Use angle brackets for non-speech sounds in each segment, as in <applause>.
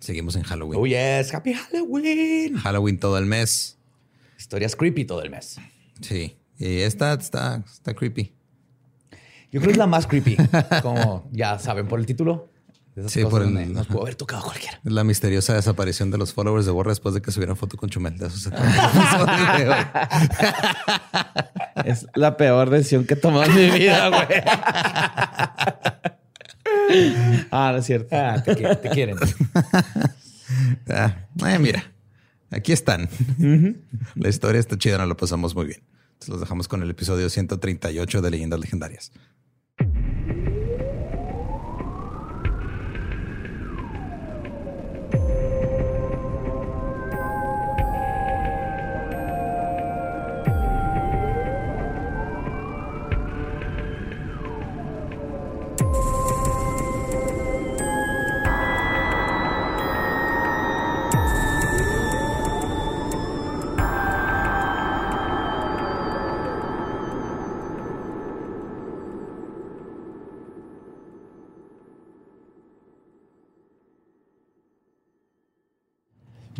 Seguimos en Halloween. Oh, yes. Happy Halloween. Halloween todo el mes. Historias creepy todo el mes. Sí. Y esta está, está creepy. Yo creo que es la más creepy. <laughs> Como ya saben por el título. Sí, cosas por el- donde nos pudo haber tocado cualquiera. Es <laughs> la misteriosa desaparición de los followers de Borra después de que subieron foto con Chumel. De. <laughs> Es la peor decisión que he tomado en mi vida, güey. <laughs> ah, no es cierto. Ah, te, quieren, te quieren. <laughs> Ah, eh, mira, aquí están. La historia está chida, nos lo pasamos muy bien. Entonces los dejamos con el episodio 138 de Leyendas Legendarias.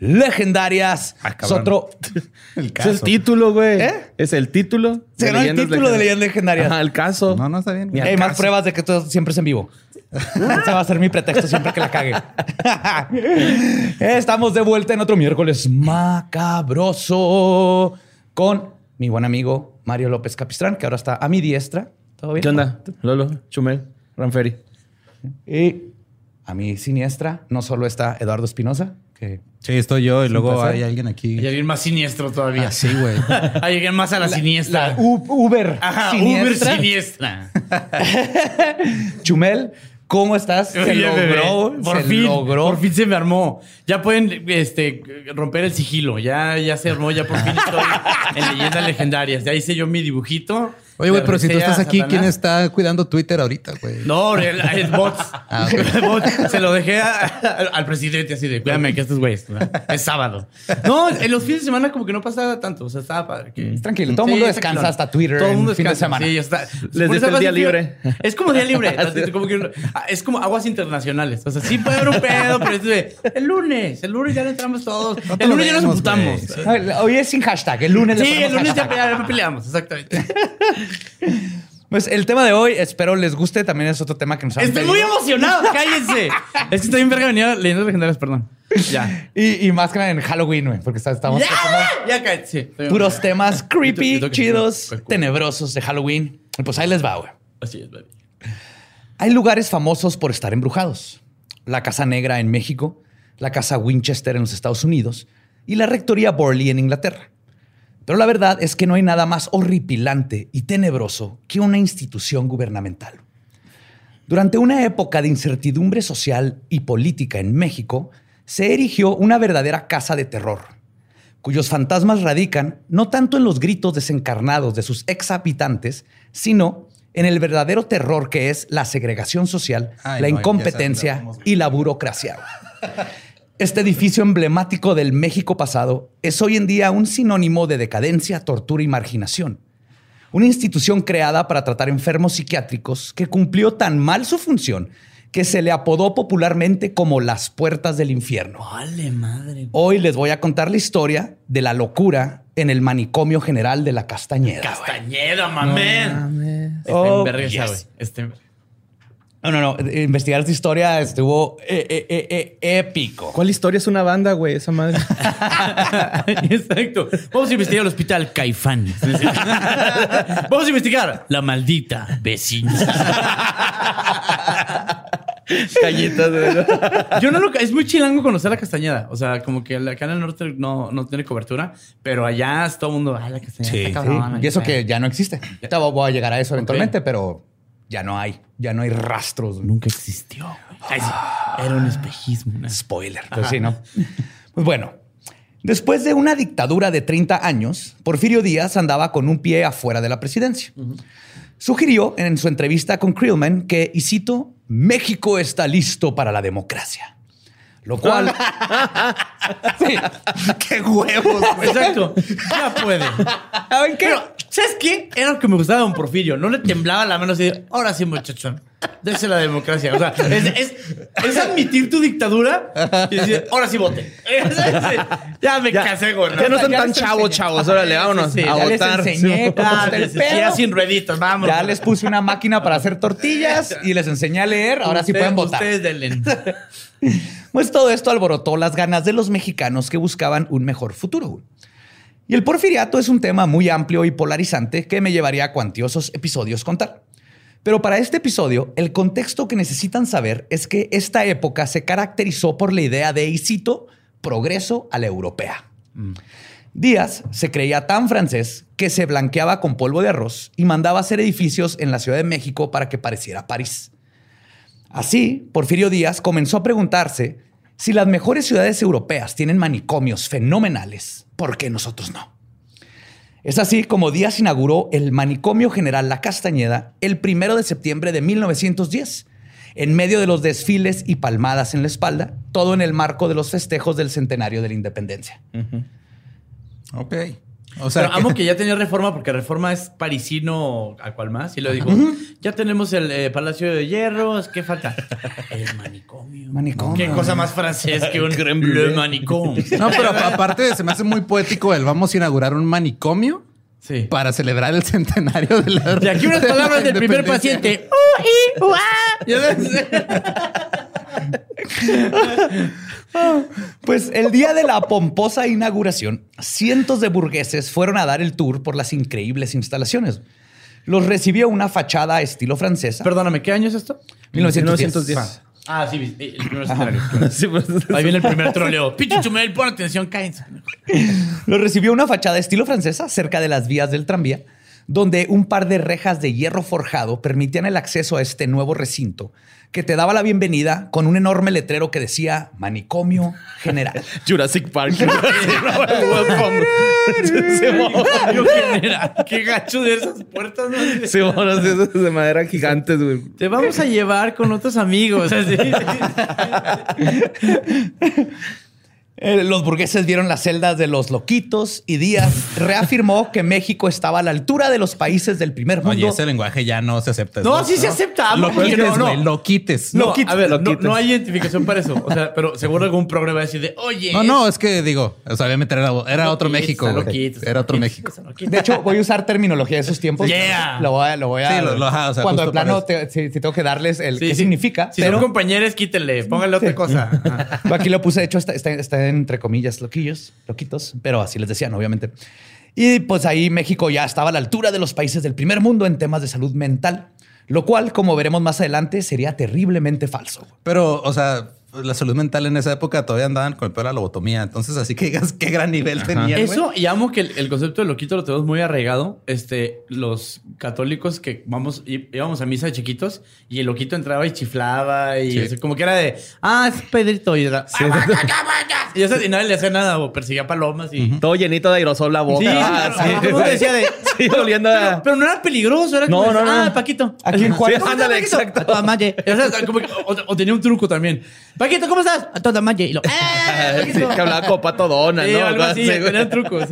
Legendarias. Ah, es otro. <laughs> Es el título, güey. ¿Eh? Es el título. Se ganó el título de Leyendas Legendarias. Ajá, el caso. No, no está bien. Hay más pruebas de que todo siempre es en vivo. Ese va a ser mi pretexto siempre que la cague. <laughs> Estamos de vuelta en otro miércoles macabroso con mi buen amigo Mario López Capistrán, que ahora está a mi diestra. ¿Todo bien? ¿Qué onda? Lolo, Chumel, Ranferi. Y a mi siniestra no solo está Eduardo Espinosa, que Sí, estoy yo y luego hay alguien aquí. Y alguien más siniestro todavía. Ah, sí, güey. <laughs> Hay alguien más a la, siniestra. la Uber Ajá, siniestra. Uber siniestra. <laughs> Chumel, ¿cómo estás? Se Oye, bebé, logró. Por se fin, logró. por fin se me armó. Ya pueden este, romper el sigilo. Ya, ya se armó, ya por fin estoy en leyendas legendarias. Ya hice yo mi dibujito. Oye, güey, pero si tú estás aquí, Satanás. ¿quién está cuidando Twitter ahorita, güey? No, el, el bot. <laughs> Ah. <laughs> El bot. Se lo dejé a- al presidente así de cuídame que estos güeyes. ¿no? Es sábado. No, en los fines de semana como que no pasaba tanto. O sea, estaba padre. que- Tranquilo, todo el mundo descansa hasta Twitter Todo el mundo en fin de descansa. semana. Sí, ya está. Les eso el día libre. Es como día libre. <laughs> como que- es como aguas internacionales. O sea, sí puede haber un pedo, pero es de, el lunes. El lunes ya le entramos todos. el lunes ya nos ver, Hoy es sin hashtag, el lunes. le Sí, el lunes ya, hashtag. ya peleamos. Exactamente. Pues el tema de hoy, espero les guste, también es otro tema que nos han Estoy pedido. muy emocionado. <laughs> Cállense. Es que estoy en verga venía leyendo legendarias, perdón. Ya. <laughs> Y, y más que nada en Halloween, güey, porque está- estamos Ya, ya. Sí, estoy puros temas Yo creepy, chidos, tenebrosos de Halloween. Y Pues ahí les va, güey. Así es, baby. Hay lugares famosos por estar embrujados. La Casa Negra en México, la Casa Winchester en los Estados Unidos y la Rectoría Borley en Inglaterra. Pero la verdad es que no hay nada más horripilante y tenebroso que una institución gubernamental. Durante una época de incertidumbre social y política en México, se erigió una verdadera casa de terror, cuyos fantasmas radican no tanto en los gritos desencarnados de sus ex habitantes, sino en el verdadero terror que es la segregación social, Ay, la no, incompetencia y la burocracia. <laughs> Este edificio emblemático del México pasado es hoy en día un sinónimo de decadencia, tortura y marginación. Una institución creada para tratar enfermos psiquiátricos que cumplió tan mal su función que se le apodó popularmente como las puertas del infierno. Vale, madre. Hoy les voy a contar la historia de la locura en el manicomio general de la Castañeda. Castañeda, mamén. Está Oh, yes. No, no, no. Investigar esta historia estuvo eh, eh, eh, eh, épico. ¿Cuál historia es una banda, güey? Esa madre. <laughs> Exacto. Vamos a investigar el hospital Caifán. Vamos a investigar la maldita vecina. Galletas, güey. Yo no lo. Es muy chilango conocer la Castañeda. O sea, como que acá en el norte no, no tiene cobertura, pero allá es todo el mundo. Ah, la Castañeda. Sí, está Sí, cabrona, y eso que ya no existe. Ya voy a llegar a eso eventualmente, pero ya no hay. Ya no hay rastros. güey. Nunca existió. güey. Sí. Era un espejismo. Spoiler. Pues sí, ¿no? Pues bueno, después de una dictadura de 30 años, Porfirio Díaz andaba con un pie afuera de la presidencia. Sugirió en su entrevista con Krillman que, y cito, México está listo para la democracia. Lo cual... <laughs> Sí. ¡Qué huevos! Exacto. Ya puede. ¿Saben qué? Pero, ¿sabes qué? Era lo que me gustaba de Don Porfirio. No le temblaba la mano así de, ahora sí, muchachón. Dese la democracia. O sea, es, es- es admitir tu dictadura y decir, ahora sí vote. <laughs> ya me Ya- casé con Ya no son Ya tan chavos, enseñé. chavos. Órale, vámonos. sí, a ya les votar. enseñé les decía pedo. sin rueditos, vamos. Ya les puse una máquina para hacer tortillas <laughs> y les enseñé a leer. Ahora sí pueden votar. Ustedes denle. <laughs> Pues todo esto alborotó las ganas de los mexicanos que buscaban un mejor futuro. güey. Y el porfiriato es un tema muy amplio y polarizante que me llevaría a cuantiosos episodios contar. Pero para este episodio, el contexto que necesitan saber es que esta época se caracterizó por la idea de, y cito, progreso a la europea. Díaz se creía tan francés que se blanqueaba con polvo de arroz y mandaba hacer edificios en la Ciudad de México para que pareciera París. Así, Porfirio Díaz comenzó a preguntarse si las mejores ciudades europeas tienen manicomios fenomenales, ¿por qué nosotros no? Es así como Díaz inauguró el Manicomio General La Castañeda el primero de septiembre de 1910, en medio de los desfiles y palmadas en la espalda, todo en el marco de los festejos del centenario de la independencia. Ok. O sea, Pero amo que ya tenía reforma porque reforma es parisino a cual más. Y lo dijo, ya tenemos el eh, Palacio de Hierro, ¿qué falta? El manicomio. Manicomio. Qué cosa más francés que un Creme le manicomio. No, pero aparte se me hace muy poético el vamos a inaugurar un manicomio Sí. para celebrar el centenario de la De aquí unas de palabras del primer paciente. Uh, y. Ya ves. Pues el día de la pomposa inauguración, cientos de burgueses fueron a dar el tour por las increíbles instalaciones. Los recibió una fachada estilo francesa. Perdóname, ¿qué año es esto? 1910. 1910. Ah, sí, el primer escenario. Sí, pues, Ahí viene el primer troleo. <laughs> Pinche Chumel, pon atención, cállense. Los recibió una fachada estilo francesa cerca de las vías del tranvía, donde un par de rejas de hierro forjado permitían el acceso a este nuevo recinto, que te daba la bienvenida con un enorme letrero que decía Manicomio General. <laughs> Jurassic Park. <laughs> Genera. Qué gacho de esas puertas, ¿no? Sí, de esas de madera gigantes, güey. Te vamos a llevar con otros amigos. Así. <laughs> Eh, los burgueses vieron las celdas de los loquitos y Díaz <laughs> reafirmó que México estaba a la altura de los países del primer mundo. Oye, ese lenguaje ya no se acepta. No, sí se acepta. Lo porque quites, no, no. güey. Lo quites. No, a ver, lo no, hay identificación para eso. O sea, pero seguro algún programa va a decir de, oye. no, no, es que digo, o sea, obviamente era, era otro México. güey. loquitos, Era otro México. De hecho, voy a usar terminología de esos tiempos. Yeah. Lo voy a, lo voy a- Sí, lo- lo- o sea, cuando de plano te- si, si tengo que darles el Sí, qué sí. significa. Si pero son compañeros, quítenle. Pónganle otra cosa. <laughs> Aquí lo puse, de hecho, está, está- está entre comillas, loquillos, loquitos, pero así les decían, obviamente. Y pues ahí México ya estaba a la altura de los países del primer mundo en temas de salud mental, lo cual, como veremos más adelante, sería terriblemente falso. Pero, o sea, la salud mental en esa época todavía andaban con el pedo de la lobotomía. Entonces, así que digas qué gran nivel tenían. güey. Eso, y amo que el, el concepto de loquito lo tenemos muy arraigado. Este, los católicos que vamos, íbamos a misa de chiquitos y el loquito entraba y chiflaba y Sí. así como que era de, ah, es Pedrito. Y, era, <laughs> y, eso- y nadie le hacía nada o perseguía palomas y. Todo llenito de aerosol la boca. Sí, Ah, sí. ¿cómo te decía de- <laughs> Sí, oliendo Pero, a... pero no era peligroso, era No, como, no, no. ah, Paquito. Aquí en <laughs> Juárez- ¿cómo Sí, ándale, exacto. A toda madre. O, sea, como que- o- o tenía un truco también. Paquito, ¿cómo estás? A toda madre. Y lo, ¡eh, <laughs> Sí, Paquito! que hablaba como pato dona, Sí, ¿no? algo así, sí,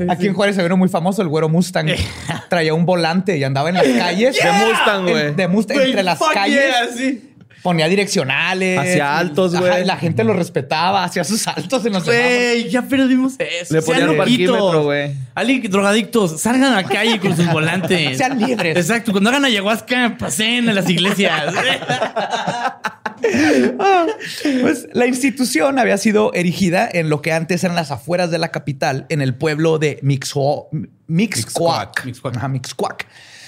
Aquí sí. en Juárez se vino muy famoso el güero Mustang. <laughs> Traía un volante y andaba en las calles. De Mustang, güey. De Mustang, entre las calles. yeah, sí. Ponía direccionales. Hacía altos, güey. la gente lo respetaba, hacía sus saltos en los. Güey, ya perdimos eso. Le ponían parquímetro, güey. Alguien, drogadictos, salgan a la calle con sus <laughs> volantes. Sean libres. Exacto. Cuando hagan ayahuasca, pasen a las iglesias. <laughs> Pues la institución había sido erigida en lo que antes eran las afueras de la capital, en el pueblo de Mixo- Mixcoac, Mixcoac. Ajá, Mixcoac,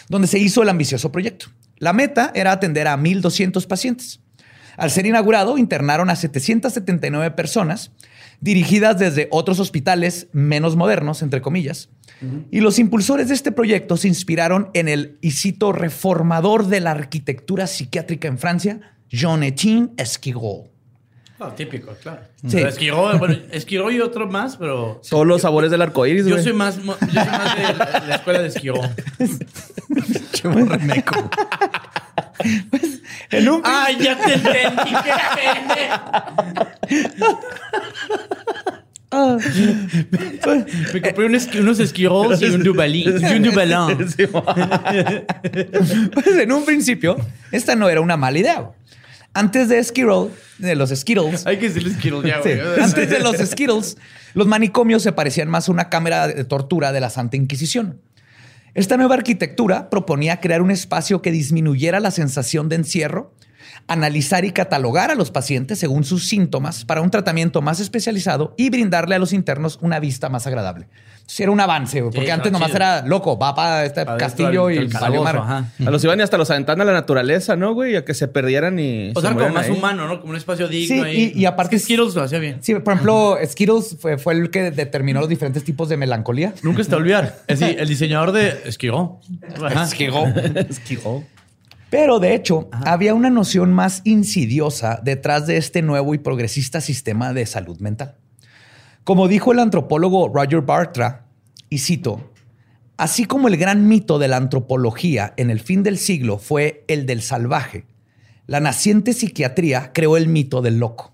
donde se hizo el ambicioso proyecto. La meta era atender a 1.200 pacientes. Al ser inaugurado, internaron a 779 personas, dirigidas desde otros hospitales menos modernos, entre comillas. Y los impulsores de este proyecto se inspiraron en el, y cito, reformador de la arquitectura psiquiátrica en Francia, Jean-Etienne Esquirol. No, típico, claro. Sí. Pero Esquiró, bueno, Esquiró y otro más, pero... Todos los sabores del arco iris, Yo güey. soy más, yo soy más de la, la escuela de Esquiró. <laughs> Che, borremeco. En un ¡Ay, ya te entendí! ¡Qué pene! Me compré un esqui- unos esquiros y un dubalín. Y un dubalón. Pues en un principio, esta no era una mala idea. Antes de Skirol, de los Skittles, Hay que decirle esquiros ya, <laughs> sí, güey. antes de los <laughs> Skittles, los manicomios se parecían más a una cámara de tortura de la Santa Inquisición. Esta nueva arquitectura proponía crear un espacio que disminuyera la sensación de encierro, analizar y catalogar a los pacientes según sus síntomas para un tratamiento más especializado y brindarle a los internos una vista más agradable. Entonces era un avance, porque Sí, antes nomás chido. era loco, va para este Para castillo y madre. ajá. A los iban y hasta los aventaban a la naturaleza, ¿no, güey? A que se perdieran y. O se sea, como más ahí. humano, ¿no? Como un espacio digno. Sí, ahí. y- y aparte- Es que Skittles lo hacía bien. Sí, por ejemplo, Skittles fue, fue el que determinó los diferentes tipos de melancolía. Nunca se te olvidar. Es decir, el diseñador de Esquiró. <laughs> Ajá. Pero de hecho, había una noción más insidiosa detrás de este nuevo y progresista sistema de salud mental. Como dijo el antropólogo Roger Bartra, y cito, así como el gran mito de la antropología en el fin del siglo fue el del salvaje, la naciente psiquiatría creó el mito del loco.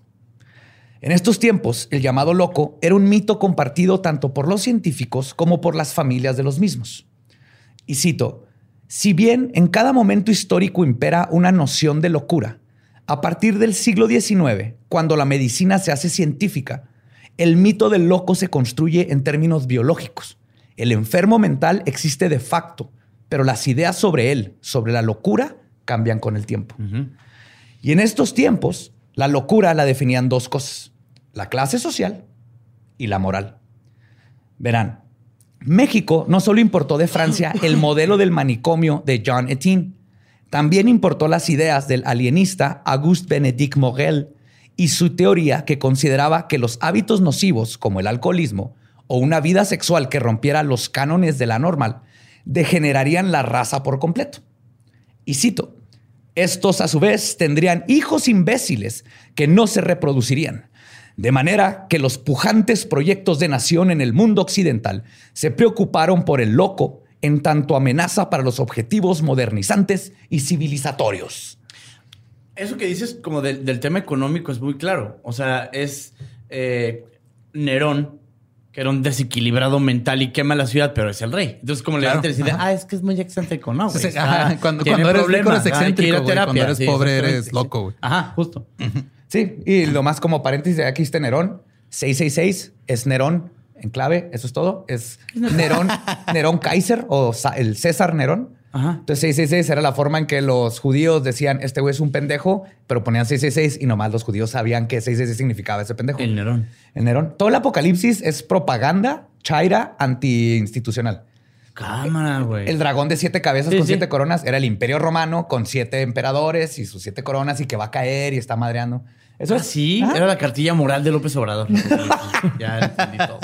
En estos tiempos, el llamado loco era un mito compartido tanto por los científicos como por las familias de los mismos. Y cito, si bien en cada momento histórico impera una noción de locura, a partir del siglo XIX, cuando la medicina se hace científica, el mito del loco se construye en términos biológicos. El enfermo mental existe de facto, pero las ideas sobre él, sobre la locura, cambian con el tiempo. Y en estos tiempos, la locura la definían dos cosas, la clase social y la moral. Verán, México no solo importó de Francia el modelo del manicomio de John Etienne, también importó las ideas del alienista Auguste Benedict Morel y su teoría que consideraba que los hábitos nocivos como el alcoholismo o una vida sexual que rompiera los cánones de la normal degenerarían la raza por completo. Y cito, estos a su vez tendrían hijos imbéciles que no se reproducirían. De manera que los pujantes proyectos de nación en el mundo occidental se preocuparon por el loco en tanto amenaza para los objetivos modernizantes y civilizatorios. Eso que dices como del, del tema económico es muy claro. O sea, es eh, Nerón, que era un desequilibrado mental y quema la ciudad, pero es el rey. Entonces, como Claro, le dice, ajá. ah, es que es muy excéntrico, ¿no? güey? Sí, Está- ajá, cuando- cuando eres rico eres excéntrico, güey. Cuando eres sí, pobre eres loco, güey. Ajá, justo. Sí, y lo más como paréntesis, aquí está Nerón. 666 es Nerón en clave, eso es todo. Es <laughs> Nerón, Nerón Kaiser o el César Nerón. Ajá. Entonces 666 era la forma en que los judíos decían, este güey es un pendejo, pero ponían 666 y nomás los judíos sabían que 666 significaba ese pendejo. El Nerón. El Nerón. Todo el apocalipsis es propaganda chaira anti-institucional. Cámara, güey. El dragón de siete cabezas Sí, con sí. siete coronas era el imperio romano con siete emperadores y sus siete coronas y que va a caer y está madreando. Eso ¿Ah, es sí? Era la cartilla moral de López Obrador. <laughs> ya entendí todo.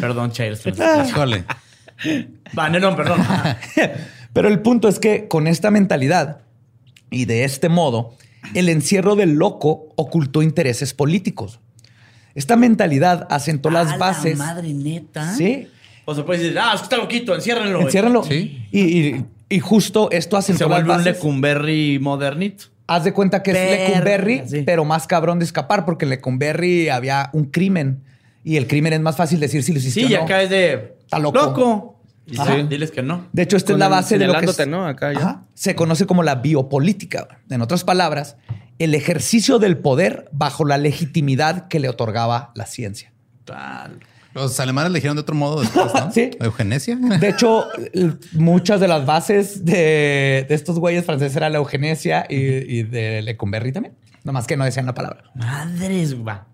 Perdón, Chayos. Híjole. Va, no, perdón. <laughs> Pero el punto es que con esta mentalidad y de este modo, el encierro del loco ocultó intereses políticos. Esta mentalidad asentó A las la bases. madre neta. Sí, O se puede decir, ah, es que está loquito, enciérrenlo. enciérrenlo. Sí. Y, y- y justo esto Se asentó las vuelve un. Lecumberri modernito. Haz de cuenta que es Lecumberri, sí. pero más cabrón de escapar, porque en Lecumberri había un crimen. Y el crimen es más fácil decir si lo hiciste Sí, o y no. acá es de. Está loco. Loco. Y sí, diles que no. De hecho, esta es la el base de lo que es- señalándote, ¿no? Acá ya. Ajá. se conoce como la biopolítica. En otras palabras, el ejercicio del poder bajo la legitimidad que le otorgaba la ciencia. Tal. Los alemanes le dijeron de otro modo después, ¿no? <laughs> Sí. Eugenesia. De hecho, muchas de las bases de, de estos güeyes franceses era la eugenesia y, y de Lecumberri también. Nomás que no decían la palabra. Madres, va.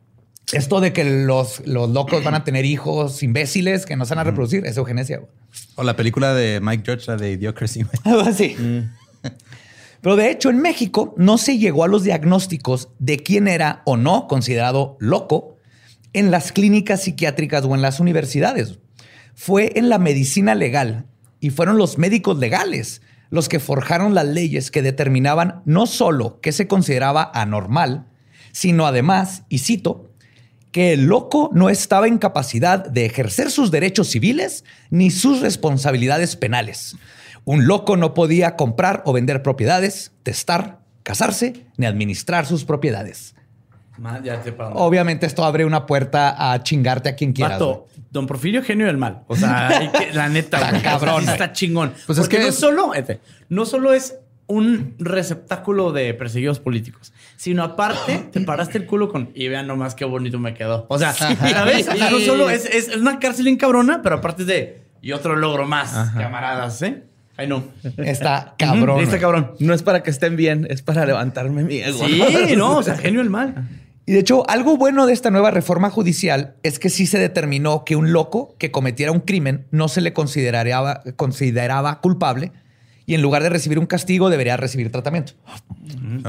Esto de que los, los locos van a tener hijos imbéciles que no se van a reproducir es eugenesia. güey. O la película de Mike Judge, la de Idiocracy. güey. <laughs> Algo así. Pero de hecho, en México no se llegó a los diagnósticos de quién era o no considerado loco en las clínicas psiquiátricas o en las universidades. Fue en la medicina legal y fueron los médicos legales los que forjaron las leyes que determinaban no solo qué se consideraba anormal, sino además, y cito, que el loco no estaba en capacidad de ejercer sus derechos civiles ni sus responsabilidades penales. Un loco no podía comprar o vender propiedades, testar, casarse ni administrar sus propiedades. Ya te. Obviamente esto abre una puerta a chingarte a quien quieras. Vato, Don Porfirio, genio del mal. O sea, hay que- la neta, <laughs> Está güey. cabrón, güey. está chingón. Pues es que no es- solo, este, no solo es un receptáculo de perseguidos políticos, sino aparte <laughs> te paraste el culo con y vean nomás qué bonito me quedó. O sea, <laughs> ¿sabes? O sea, no solo es, es una cárcel en cabrona, pero aparte es de y otro logro más, camaradas, ¿eh? Ay, no. Está cabrón. Está cabrón. No es para que estén bien, es para levantarme mi ego. Sí, no, o sea, genio del mal. Y de hecho, algo bueno de esta nueva reforma judicial es que sí se determinó que un loco que cometiera un crimen no se le consideraba, consideraba culpable y en lugar de recibir un castigo debería recibir tratamiento.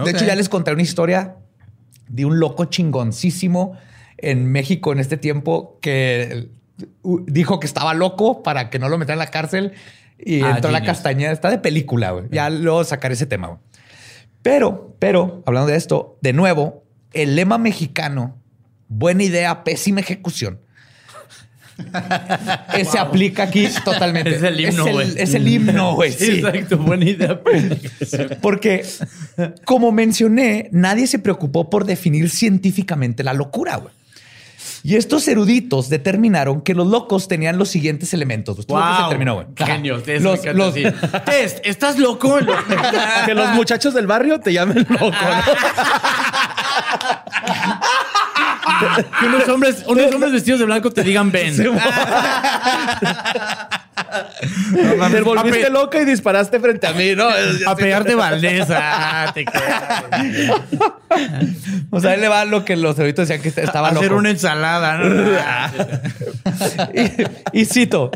De hecho, ya les conté una historia de un loco chingoncísimo en México en este tiempo que dijo que estaba loco para que no lo metieran en la cárcel y Ah, entró a la castañeda. Está de película, güey. Ya luego sacaré ese tema, güey. Pero, pero, hablando de esto, de nuevo, el lema mexicano, buena idea, pésima ejecución, se aplica aquí <laughs> totalmente. Es el himno, güey. es el himno, güey. Sí, exacto, buena idea. <laughs> Porque, como mencioné, nadie se preocupó por definir científicamente la locura, güey. Y estos eruditos determinaron que los locos tenían los siguientes elementos. Lo que se Wow. determinó, güey. Ajá. Genio. Los- los-. Test, ¿estás loco? <laughs> Que los muchachos del barrio te llamen loco. ¿no? Que unos hombres, unos hombres vestidos de blanco te digan ven. Te volviste loca y disparaste frente a mí, ¿no? A pegarte <laughs> Valdés. Ah, te. O sea, ahí le va lo que los eruditos decían que estaba Hacer loco. una ensalada. ¿no? <laughs> Y, y cito,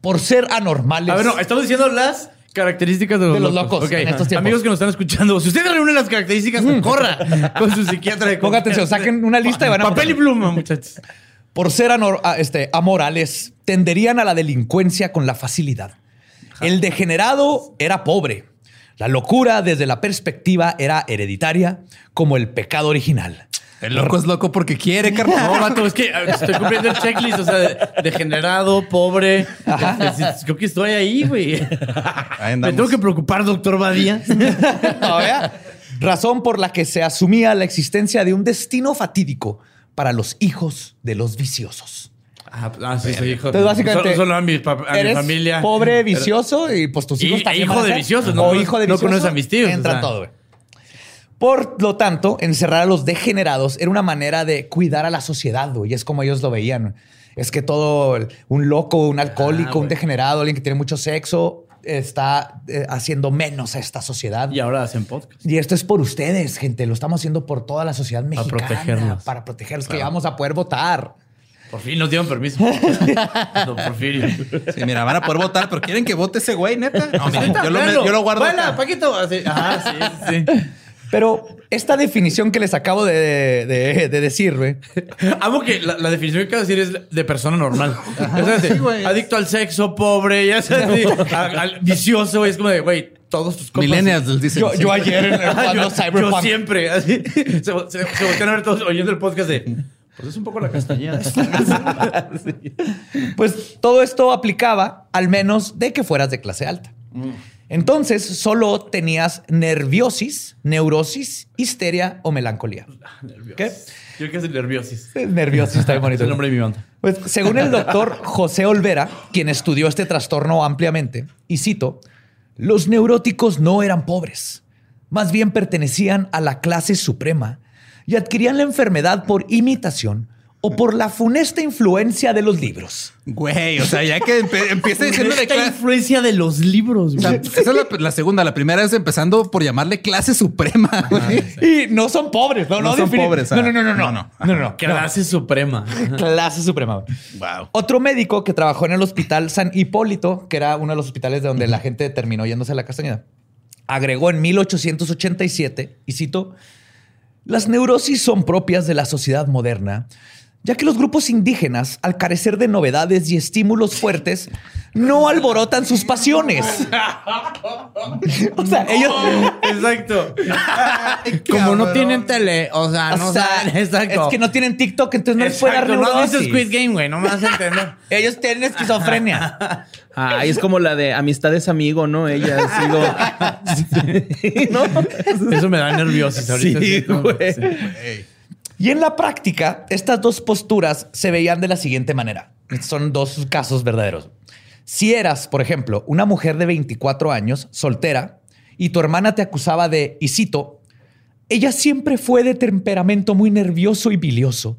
por ser anormales. A ver, no, estamos diciendo las características de los, De los locos en estos. Amigos que nos están escuchando, si ustedes reúnen las características, corra con su psiquiatra de <laughs> Ponga atención, saquen una lista y van a Papel y pluma, muchachos. por ser anor- a- este, amorales, tenderían a la delincuencia con la facilidad. El degenerado era pobre. La locura desde la perspectiva era hereditaria como el pecado original. El loco es loco porque quiere, No, carnal. vato, es que estoy cumpliendo el checklist, o sea, de- degenerado, pobre. Creo que estoy ahí, güey. Ahí Me tengo que preocupar, doctor Badía. <laughs> No. Razón por la que se asumía la existencia de un destino fatídico para los hijos de los viciosos. Ah, ah, sí, soy hijo. Entonces, básicamente, Solo, solo a, mi, a mi Eres familia. pobre, vicioso y pues tus Y- hijos e también hijo van a de ser. viciosos, no o hijo de no vicioso. conoces a mis tíos, Entra o sea. todo, güey. Por lo tanto, encerrar a los degenerados era una manera de cuidar a la sociedad, güey. Y es como ellos lo veían. Es que todo un loco, un alcohólico, un güey. degenerado, alguien que tiene mucho sexo, está eh, haciendo menos a esta sociedad. Y ahora hacen podcast. Y esto es por ustedes, gente. Lo estamos haciendo por toda la sociedad mexicana. protegerlos. Para protegerlos, que vamos a poder votar. Por fin nos dieron permiso. <laughs> no, Porfirio. Sí, mira, van a poder votar, pero quieren que vote ese güey, neta. No, mira, yo, lo, Véanlo. yo lo guardo. Bueno. Paquito. Así. Ajá, sí, sí. Pero esta definición que les acabo de, de- de decir, güey, Amo que la, la definición que acabo de decir es de persona normal. Sabes, sí, güey. adicto al sexo, pobre, ya sabes, a- al vicioso, güey. Es como de, güey, todos tus compas. Millennials dicen. yo, sí. yo ayer en el jugando <laughs> yo, Cyberpunk. yo siempre. Así, se, <laughs> se, se voltean a ver todos oyendo el podcast de. Pues es un poco la castañeda. <laughs> Pues todo esto aplicaba al menos de que fueras de clase alta. Entonces solo tenías nerviosis, neurosis, histeria o melancolía. ¿Qué? Yo creo que es nerviosis. Nerviosis está bien <laughs> Es bonito. el nombre de mi banda. Pues según el doctor José Olvera, quien estudió este trastorno ampliamente, y cito, los neuróticos no eran pobres, más bien pertenecían a la clase suprema y adquirían la enfermedad por imitación o por la funesta influencia de los libros. Güey, o sea, ya que empe- empieza diciendo de clase. influencia de los libros, O sea, güey. esa es la, la segunda. La primera es empezando por llamarle clase suprema. güey. Y no son pobres, no, no, No son defini- pobres, No, ah. no, no, no, no, No, no, no. no, no, no. Clase suprema. <laughs> Clase suprema. Wow. Otro médico que trabajó en el hospital San Hipólito, que era uno de los hospitales de donde la gente terminó yéndose a la castañeda, agregó en 1887, y cito, las neurosis son propias de la sociedad moderna, ya que los grupos indígenas, al carecer de novedades y estímulos fuertes, no alborotan sus pasiones. <laughs> o sea, ellos... Exacto. Como no tienen tele, o sea, no o sea, saben. Exacto. es que no tienen TikTok, entonces no les puede dar no has. Squid Game, güey. No me vas a entender. <laughs> Ellos tienen esquizofrenia. <laughs> Ah, y es como la de amistad es amigo, ¿no? Ella ha sido. ¿No? Eso me da nerviosis ahorita. Sí, ¿no? güey. Sí. Y en la práctica, estas dos posturas se veían de la siguiente manera. Son dos casos verdaderos. Si eras, por ejemplo, una mujer de 24 años, soltera, y tu hermana te acusaba de, y cito, ella siempre fue de temperamento muy nervioso y bilioso,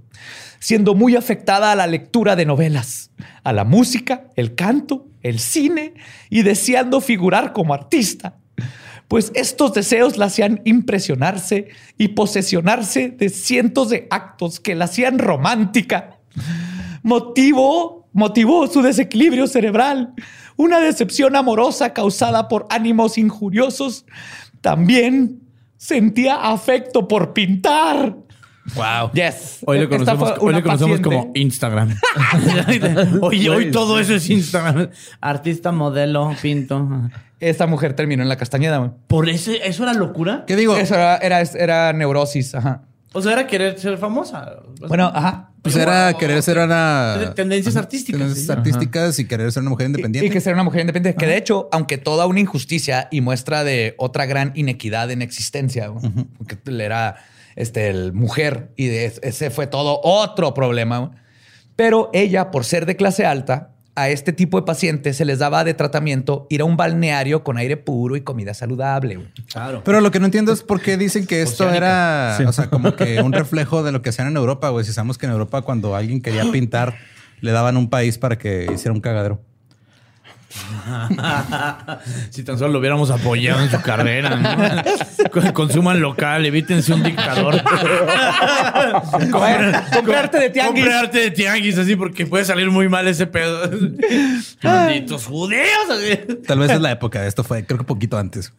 siendo muy afectada a la lectura de novelas, a la música, el canto, el cine y deseando figurar como artista pues estos deseos la hacían impresionarse y posesionarse de cientos de actos que la hacían romántica. Motivó, motivó su desequilibrio cerebral, una decepción amorosa causada por ánimos injuriosos. También sentía afecto por pintar. Wow. Yes. Hoy le Esta conocemos, hoy le como Instagram. <laughs> Oye, hoy todo eso es Instagram. Artista, modelo, pinto. Esta mujer terminó en la castañeda. güey. ¿Por eso, eso era locura? ¿Qué digo? Eso era, era, era neurosis. Ajá. O sea, era querer ser famosa. Bueno, ajá. Pues era querer ser una. Tendencias artísticas, Tendencias sí. artísticas y querer ser una mujer independiente. Y que ser una mujer independiente. Que de hecho, aunque toda una injusticia y muestra de otra gran inequidad en existencia, porque él era este, el mujer y de ese fue todo otro problema. Pero ella, por ser de clase alta, a este tipo de pacientes se les daba de tratamiento ir a un balneario con aire puro y comida saludable. Claro. Pero lo que no entiendo es por qué dicen que esto Oceánica. era, o sea, como que un reflejo de lo que hacían en Europa, güey. Si sabemos que en Europa cuando alguien quería pintar, le daban un país para que hiciera un cagadero. <laughs> si tan solo lo hubiéramos apoyado en su carrera. ¿no? <laughs> Consuman local, evítense un dictador. <laughs> Comprar- comprarte de tianguis. Comprarte de tianguis, así, porque puede salir muy mal ese pedo. Malditos judíos. así. Tal vez es la época. Esto fue, creo que poquito antes.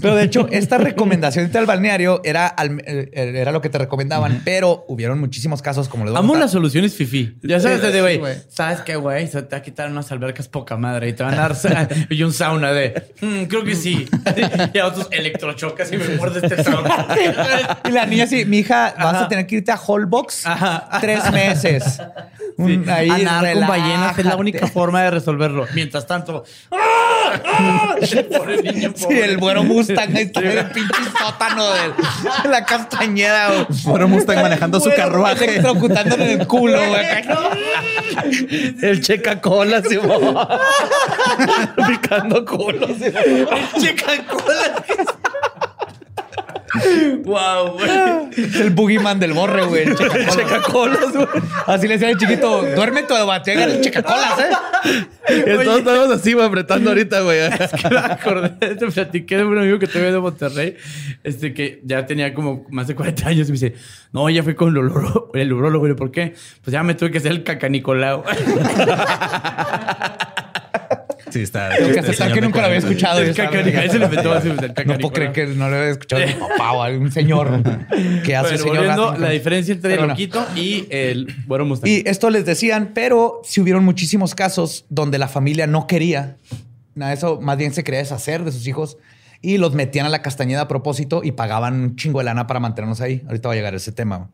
Pero de hecho, esta recomendación al balneario era, al- eh, era lo que te recomendaban, pero hubieron muchísimos casos como a Amo las soluciones fifi. Ya sabes, de Sí, güey. ¿Sabes qué, güey? Se te va a quitar unas albercas poca madre y te van a dar <laughs> y un sauna de. "Mm, creo que sí. <laughs> y a otros electrochocas y me muerde este sauna. <laughs> Y la niña así, mi hija, vas Ajá. a tener que irte a Holbox tres meses. Sí. Un- ahí, A nadar con ballenas es la única forma de resolverlo. Mientras tanto. ¡ah! ¡Ah! <laughs> El pobre niño, Sí, el güero Mustang ahí está en el pinche sótano de, la castañeda. güey. Fueron Mustang manejando su Güero carruaje. Electrocutándole en el culo, güey. <laughs> El checa cola, sí, <laughs> Picando culos. Checa cola. Wow, güey. Es el boogeyman del borre, güey. El <laughs> checacolas. Checacolas, güey. Así le decía al chiquito, duerme tu batega el <laughs> checacolas, ¿eh? Entonces estamos así, güey, apretando <laughs> ahorita, güey. Es que me acordé, te platiqué de un amigo que tuve de Monterrey, este que ya tenía como más de 40 años y me dice, no, ya fui con el urólogo, el urólogo, güey, ¿por qué? Pues ya me tuve que hacer el cacanicolao. Sí, está. Tengo que este que nunca lo había 40 escuchado. El ese lo inventó así, el No puedo creer que no lo había escuchado mi papá o algún señor <laughs> que hace Bueno, señor volviendo, la diferencia entre Pero el loquito y el bueno Mustang. Y esto les decían, pero si hubieron muchísimos casos donde la familia no quería, nada eso más bien se quería deshacer de sus hijos y los metían a la castañeda a propósito y pagaban un chingo de lana para mantenernos ahí. Ahorita va a llegar ese tema.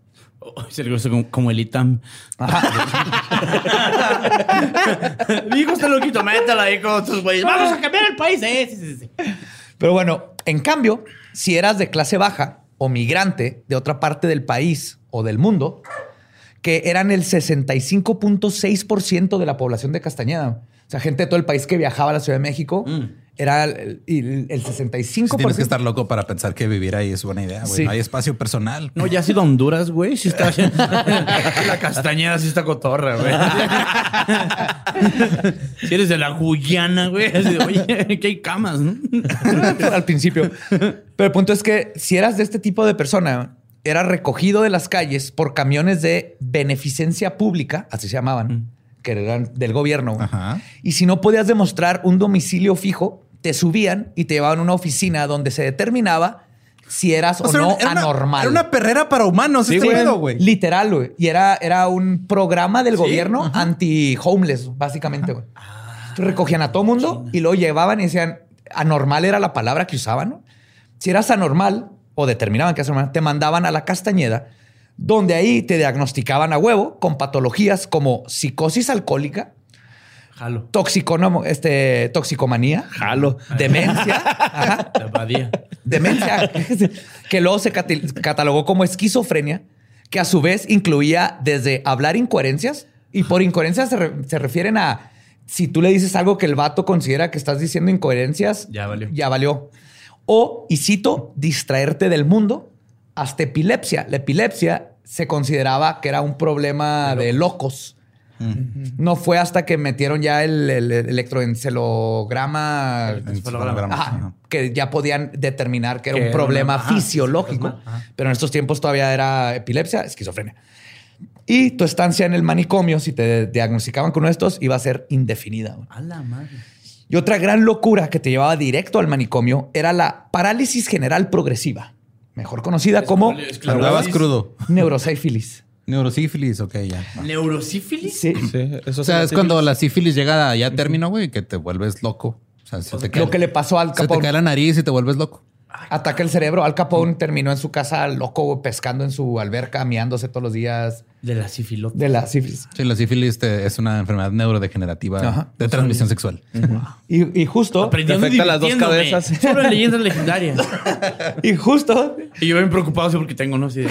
Se le gusta como, como el ITAM. <laughs> Mi hijo está loquito, mételo ahí con otros güeyes. Vamos a cambiar el país. Eh, sí, sí, sí. Pero bueno, en cambio, si eras de clase baja o migrante de otra parte del país o del mundo, que eran el 65.6% de la población de Castañeda. O sea, gente de todo el país que viajaba a la Ciudad de México era el, el- el 65%. Tienes que estar loco para pensar que vivir ahí es buena idea, güey. Sí. No hay espacio personal. No, ya has ido a Honduras, güey. Sí está. <laughs> la castañeda sí está cotorra, güey. si eres de la Guyana, güey. Oye, que hay camas, ¿no? <laughs> al principio. Pero el punto es que si eras de este tipo de persona, era recogido de las calles por camiones de beneficencia pública, así se llamaban, que eran del gobierno. Ajá. Y si no podías demostrar un domicilio fijo, te subían y te llevaban a una oficina donde se determinaba si eras o, sea, no era una- anormal. Era una perrera para humanos, este güey. Literal, güey. Y era, era un programa del gobierno anti-homeless, básicamente, güey. Entonces, Recogían a todo mundo y lo llevaban y decían, anormal era la palabra que usaban, ¿no? Si eras anormal o determinaban que eras anormal, te mandaban a la Castañeda, donde ahí te diagnosticaban a huevo con patologías como psicosis alcohólica, Jalo. toxiconomo, este, toxicomanía, Jalo. demencia, <laughs> ajá, La demencia, <laughs> que luego se catalogó como esquizofrenia, que a su vez incluía desde hablar incoherencias, y por incoherencias se, re- se refieren a si tú le dices algo que el vato considera que estás diciendo incoherencias, Ya valió. Ya valió. O, y cito, distraerte del mundo, hasta epilepsia. La epilepsia se consideraba que era un problema de locos. No fue hasta que metieron ya el, el electroencelograma Encefalograma. Ajá, Ajá. que ya podían determinar que era un problema ajá, fisiológico, ajá. pero en estos tiempos todavía era epilepsia, esquizofrenia. Y tu estancia en el manicomio, si te diagnosticaban con uno de estos, iba a ser indefinida. A la madre. Y otra gran locura que te llevaba directo al manicomio era la parálisis general progresiva, mejor conocida como Andabas crudo. neurosífilis. Neurosífilis, ok, ya. ¿Neurosífilis? Sí. Sí, eso O sea, es cuando la sífilis llega a ya término, güey, que te vuelves loco. O sea, se te cae, Lo que le pasó al se te Capone. cae la nariz y te vuelves loco. Ataca el cerebro. Al Capone terminó en su casa loco, güey, pescando en su alberca, miándose todos los días De la sífilis. de la sífilis. Sí, la sífilis te- es una enfermedad neurodegenerativa Ajá. de transmisión sexual. Y, y justo, Aprendiendo afecta las dos divirtiéndome. cabezas. <laughs> Solo en leyendas legendarias. y justo, Y yo bien preocupado sí, porque tengo, ¿no? Así <laughs> de...